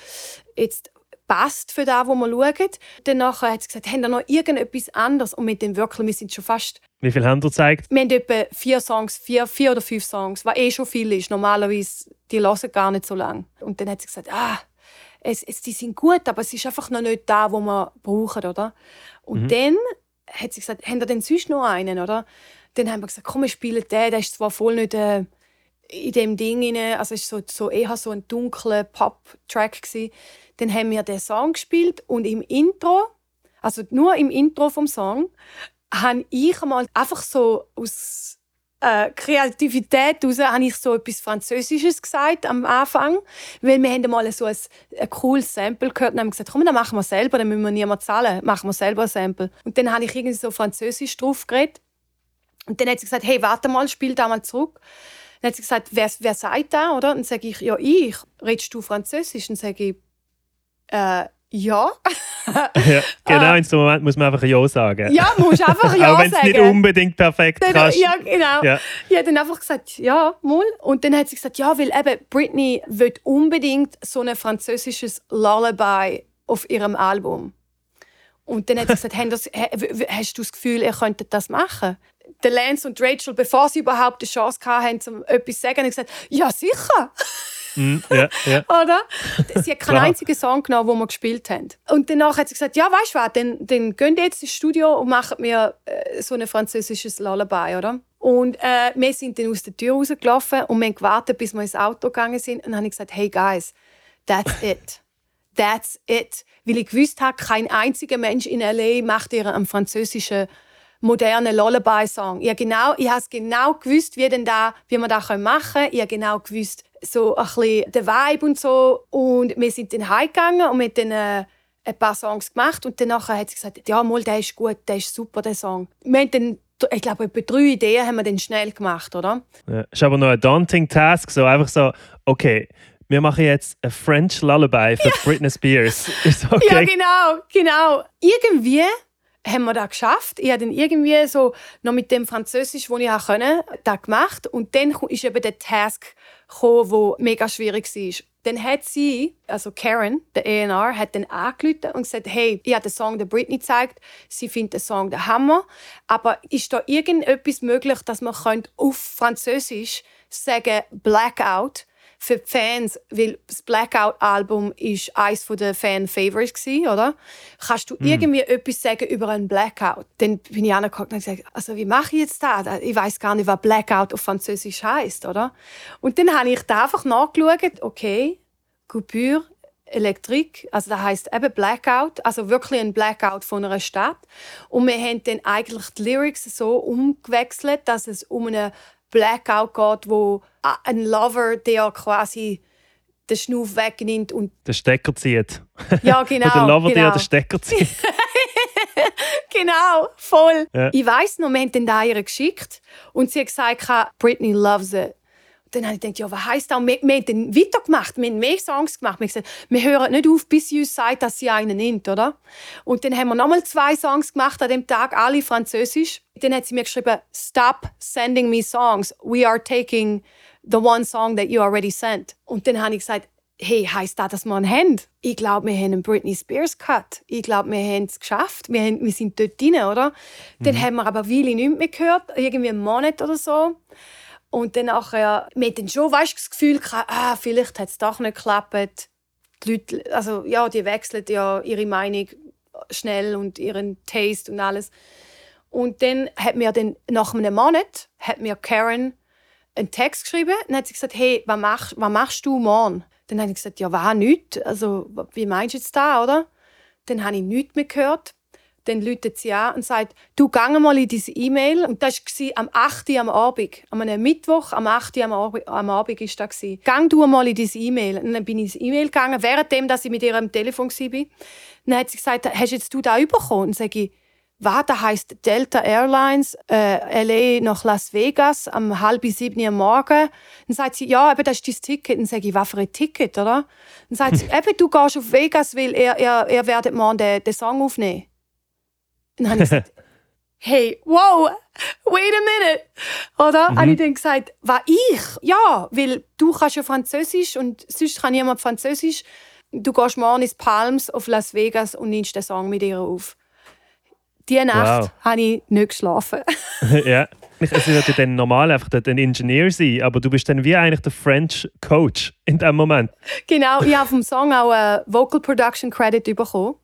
jetzt passt für das, wo wir schauen. Danach hat sie gesagt, haben wir noch irgendetwas anderes? Und mit dem wirklich, wir sind schon fast Wie viel haben ihr gezeigt? wir haben etwa vier Songs, vier, vier oder fünf Songs, was eh schon viel ist. Normalerweise, die hören gar nicht so lange. Und dann hat sie gesagt, ah, es, es, die sind gut, aber es ist einfach noch nicht da, wo wir brauchen, oder? Und dann hat sie gesagt, haben wir denn sonst noch einen, oder? Dann haben wir gesagt, komm, wir spielen den, der ist zwar voll nicht äh, in dem Ding rein, also es war so, so eher so ein dunkler Pop-Track. Dann haben wir den Song gespielt und im Intro, also nur im Intro vom Song, habe ich mal einfach so aus äh, Kreativität heraus habe ich so etwas Französisches gesagt am Anfang, weil wir haben mal so ein, ein cooles Sample gehört und haben gesagt, komm, dann machen wir selber, dann müssen wir niemand zahlen, machen wir selber ein Sample. Und dann habe ich irgendwie so Französisch drauf geredet und dann hat sie gesagt, hey, warte mal, spiel da mal zurück. Dann hat sie gesagt, wer, wer sagt da, oder? Und dann sage ich, ja, ich. Redest du Französisch? Und sage ich, äh, ja. ja, genau, in so einem Moment muss man einfach Ja sagen. Ah. ja, musst einfach ja Auch wenn es sagen. nicht unbedingt perfekt Dann, kannst. ja, genau. Ja. Ich habe dann einfach gesagt, ja, mal. Und dann hat sie gesagt, ja, weil eben Britney will unbedingt so ein französisches Lullaby auf ihrem Album. Und dann hat sie gesagt, "Haben das, ha- w- w- hast du das Gefühl, ihr könntet das machen? Der Lance und Rachel, bevor sie überhaupt die Chance hatten, um etwas zu sagen, haben gesagt, ja, sicher. Mhm, ja, ja. Oder? Sie hat keinen einzigen Song genommen, den wir gespielt haben. Und danach hat sie gesagt, ja, weißt du was, dann, dann gehen wir jetzt ins Studio und machen mir äh, so ein französisches Lullaby, oder? Und äh, wir sind dann aus der Tür rausgelaufen und wir haben gewartet, bis wir ins Auto gegangen sind. Und dann habe ich gesagt, hey guys, that's it. That's it. Weil ich gewusst habe, kein einziger Mensch in L.A. macht ihr einen französischen modernen Lullaby-Song. Ich habe genau, ich habe genau gewusst, wie, denn da, wie wir das machen können. Ich habe genau gewusst, so ein bisschen den Vibe und so. Und wir sind dann heimgegangen und haben dann äh, ein paar Songs gemacht. Und danach hat sie gesagt, ja, mal, der ist gut, der ist super, der Song. Wir haben dann, ich glaube, etwa drei Ideen haben wir dann schnell gemacht, oder? Ja. Ist aber noch ein daunting Task, so einfach so, okay, wir machen jetzt ein French Lullaby für Britney Spears. Ist okay. Ja, genau, genau. Irgendwie haben wir das geschafft. Ich habe dann irgendwie so noch mit dem Französisch, das ich auch können, das gemacht. Und dann ist eben der Task gekommen, der mega schwierig war. Dann hat sie, also Karen, der A&R, hat dann angerufen und gesagt, hey, ich habe den Song der Britney gezeigt, sie findet den Song der Hammer, aber ist da irgendetwas möglich, dass man auf Französisch sagen Blackout für die Fans, weil das Blackout-Album ist eines der Fan-Favorites oder? Kannst du irgendwie etwas sagen über einen Blackout? Dann bin ich angeguckt und gesagt, also wie mache ich jetzt das? Ich weiß gar nicht, was Blackout auf Französisch heißt, oder? Und dann habe ich da einfach nachgeschaut, okay, Coupure, Elektrik, also das heißt eben Blackout, also wirklich ein Blackout von einer Stadt. Und wir haben dann eigentlich die Lyrics so umgewechselt, dass es um einen Blackout geht, wo ein Lover, der quasi den Schnuff wegnimmt und Den Stecker zieht. ja genau, Oder der Lover, der genau. den Stecker zieht. genau, voll. Ja. Ich weiss noch, wir haben den da ihr geschickt und sie hat gesagt, Britney loves it. Und dann habe ich gedacht, ja, was heisst das? Und wir, wir haben dann weitergemacht, wir haben mehr Songs gemacht. Wir haben gesagt, wir hören nicht auf, bis sie uns sagt, dass sie einen nimmt, oder? Und dann haben wir nochmal zwei Songs gemacht an dem Tag, alle französisch. Dann hat sie mir geschrieben, stop sending me songs. We are taking the one song that you already sent. Und dann habe ich gesagt, hey, heisst das, dass wir einen haben? Ich glaube, wir haben einen Britney Spears Cut. Ich glaube, wir haben es geschafft. Wir, haben, wir sind dort drin, oder? Dann haben wir aber Weile nicht mehr gehört, irgendwie einen Monat oder so. Und dann nachher, wir dann schon weißt, das Gefühl gehabt, ah, vielleicht hat es doch nicht geklappt. Die Leute, also ja, die wechseln ja ihre Meinung schnell und ihren Taste und alles. Und dann hat mir dann nach einem Monat hat mir Karen einen Text geschrieben. Dann hat sie gesagt, hey, was machst, was machst du morgen? Dann habe ich gesagt, ja, was nicht. Also, wie meinst du jetzt da, oder? Dann habe ich nichts mehr gehört. Dann läutet sie an und sagt, du geh mal in diese E-Mail. Und das war am 8. Uhr am Abend. Am Mittwoch, am 8. Uhr am Abend, am Abend ist das. Geh du mal in diese E-Mail. Und dann bin ich in diese E-Mail gegangen, währenddem, dass ich mit ihr am Telefon war. Dann hat sie gesagt, hast jetzt du da bekommen? Und sage ich, was, das heisst Delta Airlines, äh, LA nach Las Vegas am halb sieben Uhr morgen. Dann sagt sie, ja, eben, das ist dein Ticket. Dann sage ich, was für ein Ticket, oder? Dann sagt sie, eben, du gehst auf Vegas, weil ihr, ihr, ihr werdet morgen den, den Song aufnehmen. Dann habe ich gesagt, hey, wow, wait a minute. Oder? Mhm. habe ich dann gesagt, was ich? Ja, weil du kannst ja Französisch und sonst kann niemand Französisch. Du gehst morgen ins Palms auf Las Vegas und nimmst den Song mit ihr auf. Diese Nacht wow. habe ich nicht geschlafen. ja. Es wird ja dann normal einfach ein Ingenieur sein, aber du bist dann wie eigentlich der French Coach in dem Moment. Genau, ich habe vom Song auch einen Vocal Production Credit bekommen.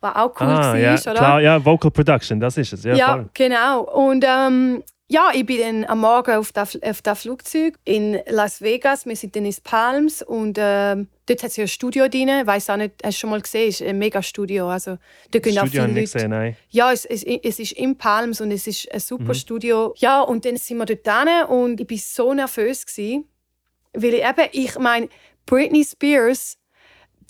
Was auch cool ah, war, ja, oder? Klar, ja, Vocal Production, das ist es. Ja, ja genau. Und ähm, ja, ich bin dann am Morgen auf das, auf das Flugzeug in Las Vegas. Wir sind dann in Palms und äh, dort hat es ja ein Studio drin. Ich weiss auch nicht, hast du schon mal gesehen? Es ist ein mega Studio. Also, dort das Studio habe ich gesehen, nein. Ja, es, es, es, ist in Palms und es ist ein super mhm. Studio. Ja, und dann sind wir dort hin und ich war so nervös. Gewesen, weil ich eben, ich meine, Britney Spears,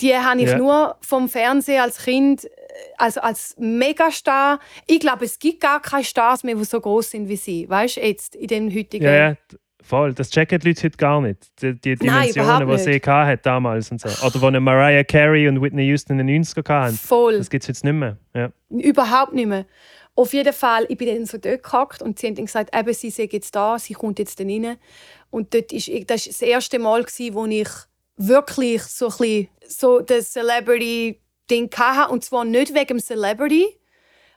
die habe ich ja. nur vom Fernsehen als Kind also als Megastar. Ich glaube, es gibt gar keine Stars mehr, die so groß sind wie sie. Weißt du, jetzt in den heutigen. Ja, ja, voll. Das checken die Leute heute gar nicht. Die, die Dimensionen, die sie hat damals und so. Oder eine Mariah Carey und Whitney Houston in den 90ern hatten. Voll. Das gibt es jetzt nicht mehr. Ja. Überhaupt nicht mehr. Auf jeden Fall, ich bin dann so dort gehackt und sie haben dann gesagt, eben, sie sei jetzt da, sie kommt jetzt dann rein. Und dort ist, das war das erste Mal, wo ich wirklich so ein bisschen so den Celebrity Ding hatte. Und zwar nicht wegen Celebrity,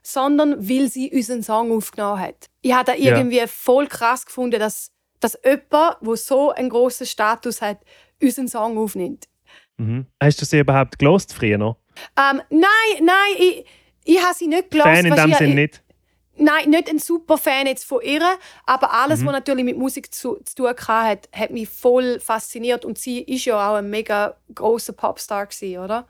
sondern weil sie unseren Song aufgenommen hat. Ich habe da irgendwie ja. voll krass gefunden, dass, dass jemand, der so einen grossen Status hat, unseren Song aufnimmt. Mhm. Hast du sie überhaupt gelost früher noch? Ähm, nein, nein, ich, ich habe sie nicht gelost. Fan in dem Sinne nicht? Nein, nicht ein super Fan jetzt von ihr, aber alles, mhm. was natürlich mit Musik zu, zu tun hat, hat mich voll fasziniert und sie ist ja auch ein mega großer Popstar gewesen, oder?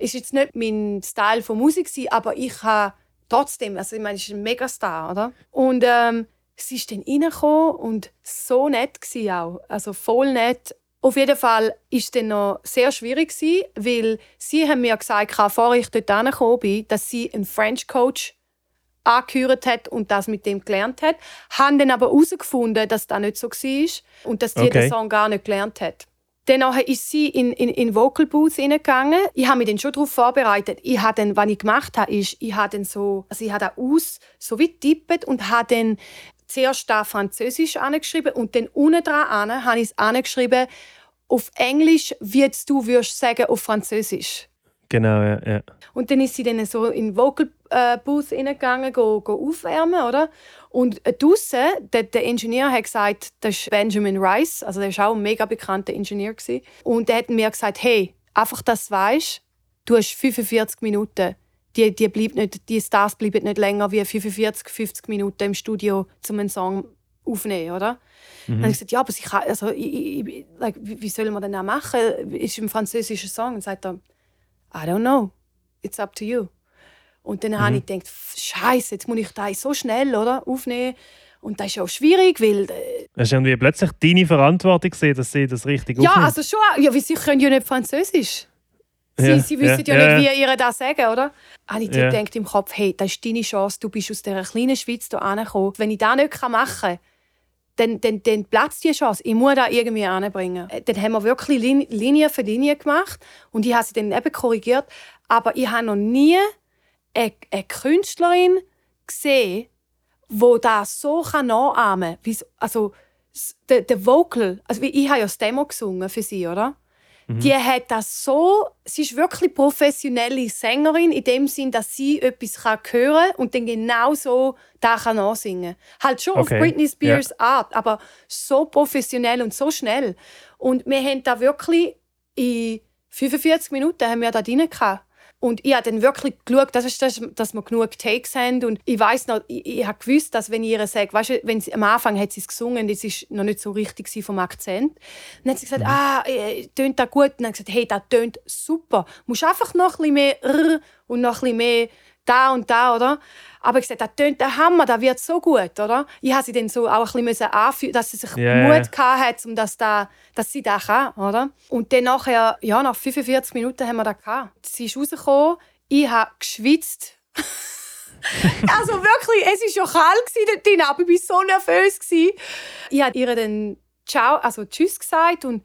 Ist jetzt nicht mein Style von Musik aber ich habe trotzdem, also ich meine, sie ist ein Megastar, oder? Und ähm, sie ist dann reingekommen und so nett war auch, also voll nett. Auf jeden Fall war es dann noch sehr schwierig, weil sie haben mir gesagt, bevor ich dort gekommen bin, dass sie einen French Coach angehört hat und das mit dem gelernt hat, haben dann aber herausgefunden, dass das nicht so war und dass sie okay. den Song gar nicht gelernt hat. Dann ist sie in, in, in Vocal Booth hineingegangen. Ich habe mich dann schon darauf vorbereitet. Ich habe dann, was ich gemacht habe, ist, ich habe dann so, also ich habe aus, so wie tippet und habe dann zuerst da Französisch angeschrieben und dann unten dran habe ich es angeschrieben auf Englisch, wie du würdest sagen auf Französisch. Genau, ja, ja. Und dann ist sie dann so in Vocal äh, Booth hineingegangen, go, go aufwärmen, oder? Und äh, draussen, der, der Ingenieur hat gesagt, das ist Benjamin Rice, also der war auch ein mega bekannter Ingenieur. Gewesen. Und der hat mir gesagt, hey, einfach, dass du weißt, du hast 45 Minuten. Die, die, bleibt nicht, die Stars bleiben nicht länger wie 45, 50 Minuten im Studio, um einen Song aufzunehmen, oder? Mhm. Dann habe ich gesagt, ja, aber ich kann, also, ich, ich, like, wie soll man denn das machen? Ist ein französischer Song? Und sagt er, I don't know. It's up to you. Und dann mhm. habe ich gedacht, Scheiße, jetzt muss ich das so schnell oder, aufnehmen. Und das ist auch schwierig, weil... Äh, Hast du irgendwie plötzlich deine Verantwortung gesehen, dass sie das richtig Ja, aufnehmen? also schon. Ja, weil sie können ja nicht Französisch. Sie, ja, sie wissen ja, ja, nicht, wie ihr das sagen, oder? Habe ich ja. gedacht im Kopf, hey, das ist deine Chance, du bist aus dieser kleinen Schweiz hier angekommen. Wenn ich das nicht machen kann, dann, dann, dann platzt die Chance. Ich muss das irgendwie anbringen. Äh, dann haben wir wirklich Linie für Linie gemacht und ich habe sie dann eben korrigiert. Aber ich habe noch nie eine, eine Künstlerin gesehen, die das so nachahmen kann. Also, der, der Vocal, also ich habe ja das Demo gesungen für sie, oder? Mhm. Die hat das so, sie ist wirklich professionelle Sängerin in dem Sinn, dass sie etwas kann hören und dann genau so da kann ansingen. Halt schon Okay. auf Britney Spears Art, aber so professionell und so schnell. Und wir haben da wirklich in 45 Minuten haben wir da drin gehabt. Und ich habe dann wirklich geschaut, dass, dass, dass wir genug Takes haben. Und ich weiß noch, ich, ich habe gewusst, dass wenn ich ihr sage, weißt du, wenn sie, am Anfang hat sie es gesungen, das ist noch nicht so richtig vom Akzent. Dann hat sie gesagt, ah, äh, tönt das gut? Und dann habe ich gesagt, hey, das tönt super. Du musst einfach noch ein bisschen mehr und noch ein bisschen mehr da und da, oder? Aber ich gesagt, das tönt der Hammer, das wird so gut, oder? Ich habe sie dann so auch ein bisschen anfühlen, dass sie sich ja. Mut gehabt hat, um das da, dass sie das kann, oder? Und dann nachher, ja, nach 45 Minuten haben wir das gehabt. Sie ist rausgekommen, ich habe geschwitzt. also wirklich, es war schon kalt dort drin, aber ich war so nervös. Ich habe ihr dann Ciao, also Tschüss gesagt und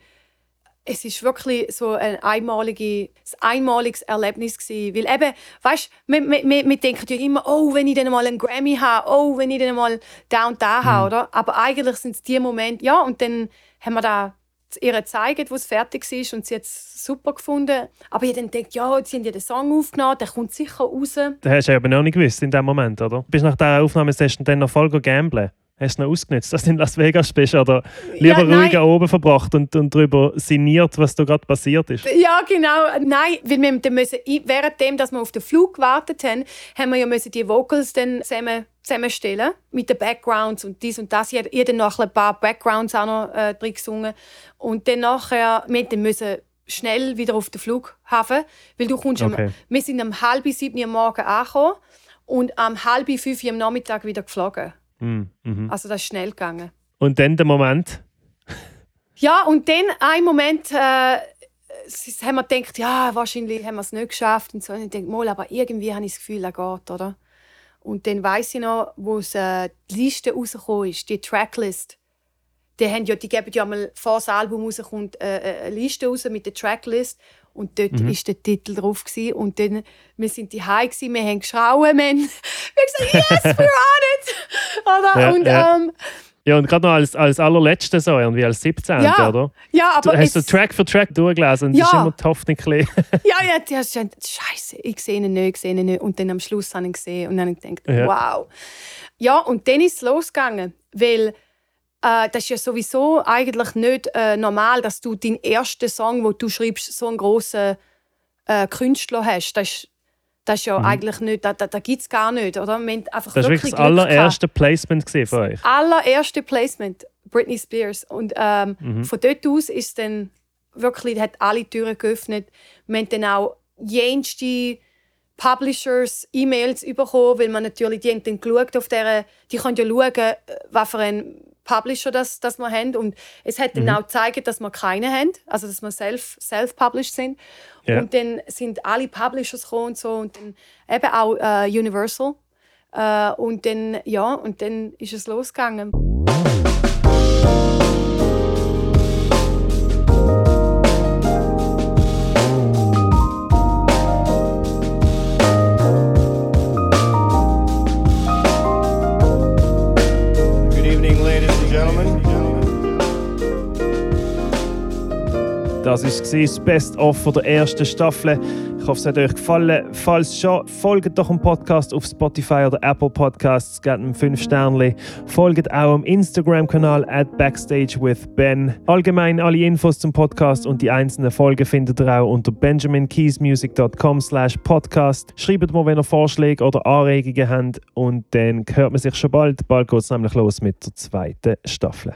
es ist wirklich so ein einmalige, ein einmaliges Erlebnis gewesen. Weil eben, weißt, wir, wir, wir, denken ja immer, oh, wenn ich dann mal einen Grammy habe, oh, wenn ich dann mal da und da habe, oder? Aber eigentlich sind es die Momente, ja, und dann haben wir da ihr gezeigt, wo es fertig ist und sie hat es super gefunden. Aber ich dann denkt, ja, jetzt haben ja den Song aufgenommen, der kommt sicher raus. Das hast du aber noch nicht gewusst in dem Moment, oder? Bist du nach dieser Aufnahmesession dann noch voll gamblen? Hast du noch ausgenutzt, dass du in Las Vegas bist? Oder lieber Ja, ruhig oben verbracht und, und darüber sinniert, was da gerade passiert ist? Ja, genau. Nein, weil wir dann müssen, währenddem, dass wir auf den Flug gewartet haben, haben wir ja müssen die Vocals dann zusammen, zusammenstellen mit den Backgrounds und dies und das. Ich habe dann noch ein paar Backgrounds auch noch äh, drin gesungen. Und dann nachher, wir dann müssen schnell wieder auf den Flughafen, weil du kommst Okay. am, wir sind um halb sieben Uhr morgen angekommen und am halb fünf Uhr am Nachmittag wieder geflogen. Mhm. Mhm. Also das ist schnell gegangen. Und dann der Moment, Ja, und dann ein Moment äh, haben wir gedacht, ja, wahrscheinlich haben wir es nicht geschafft. Und so. Und ich denke, mal, aber irgendwie habe ich das Gefühl, er geht, oder? Und dann weiß ich noch, wo es, äh, die Liste rausgekommen ist, die Tracklist. Die, haben ja, die geben ja mal, bevor das Album rauskommt, äh, äh, eine Liste raus mit der Tracklist. Und dort Mhm. ist der Titel drauf. Gewesen. Und dann, wir sind die gewesen, wir haben geschrauen, wir haben, gesagt, yes, we're on it! Oder? Ja, und, ja. Ähm, ja, und gerade noch als, als allerletzte so, irgendwie als 17. Ja, oder? ja, Du aber hast du Track für Track durchgelesen und Ja. das ist immer die Hoffnung Ja, ja, die hast gesagt, Scheiße, ich sehe ihn nicht, ich sehe ihn nicht. Und dann am Schluss habe ich ihn gesehen und dann habe ich gedacht, Ja. wow. Ja, und dann ist es losgegangen, weil äh, das ist ja sowieso eigentlich nicht äh, normal, dass du deinen ersten Song, wo du schreibst, so einen großen äh, Künstler hast. Das ist, das ist ja Mhm. eigentlich nicht, das, das, das gibt es gar nicht, oder? Wir einfach Das war wirklich das allererste Placement von euch. allererste Placement, Britney Spears. Und ähm, Mhm. von dort aus ist dann wirklich, hat alle Türen geöffnet. Wir haben dann auch jenste Publishers E-Mails bekommen, weil man natürlich, die haben dann geschaut auf der, die können ja schauen, äh, was für ein Publisher das, das wir haben. Und es hat dann Mhm. auch gezeigt, dass wir keine haben, also dass wir self- self-published sind. Ja. Und dann sind alle Publishers gekommen und so und dann eben auch äh, Universal. Äh, und dann, ja, und dann ist es losgegangen. Das war das Best-of der ersten Staffel. Ich hoffe, es hat euch gefallen. Falls schon, folgt doch dem Podcast auf Spotify oder Apple Podcasts, gebt ihm 5 Sterne. Folgt auch am Instagram-Kanal at backstagewithben. Allgemein alle Infos zum Podcast und die einzelnen Folgen findet ihr auch unter benjaminkeysmusic.com slash podcast. Schreibt mir, wenn ihr Vorschläge oder Anregungen habt und dann hört man sich schon bald. Bald geht es nämlich los mit der zweiten Staffel.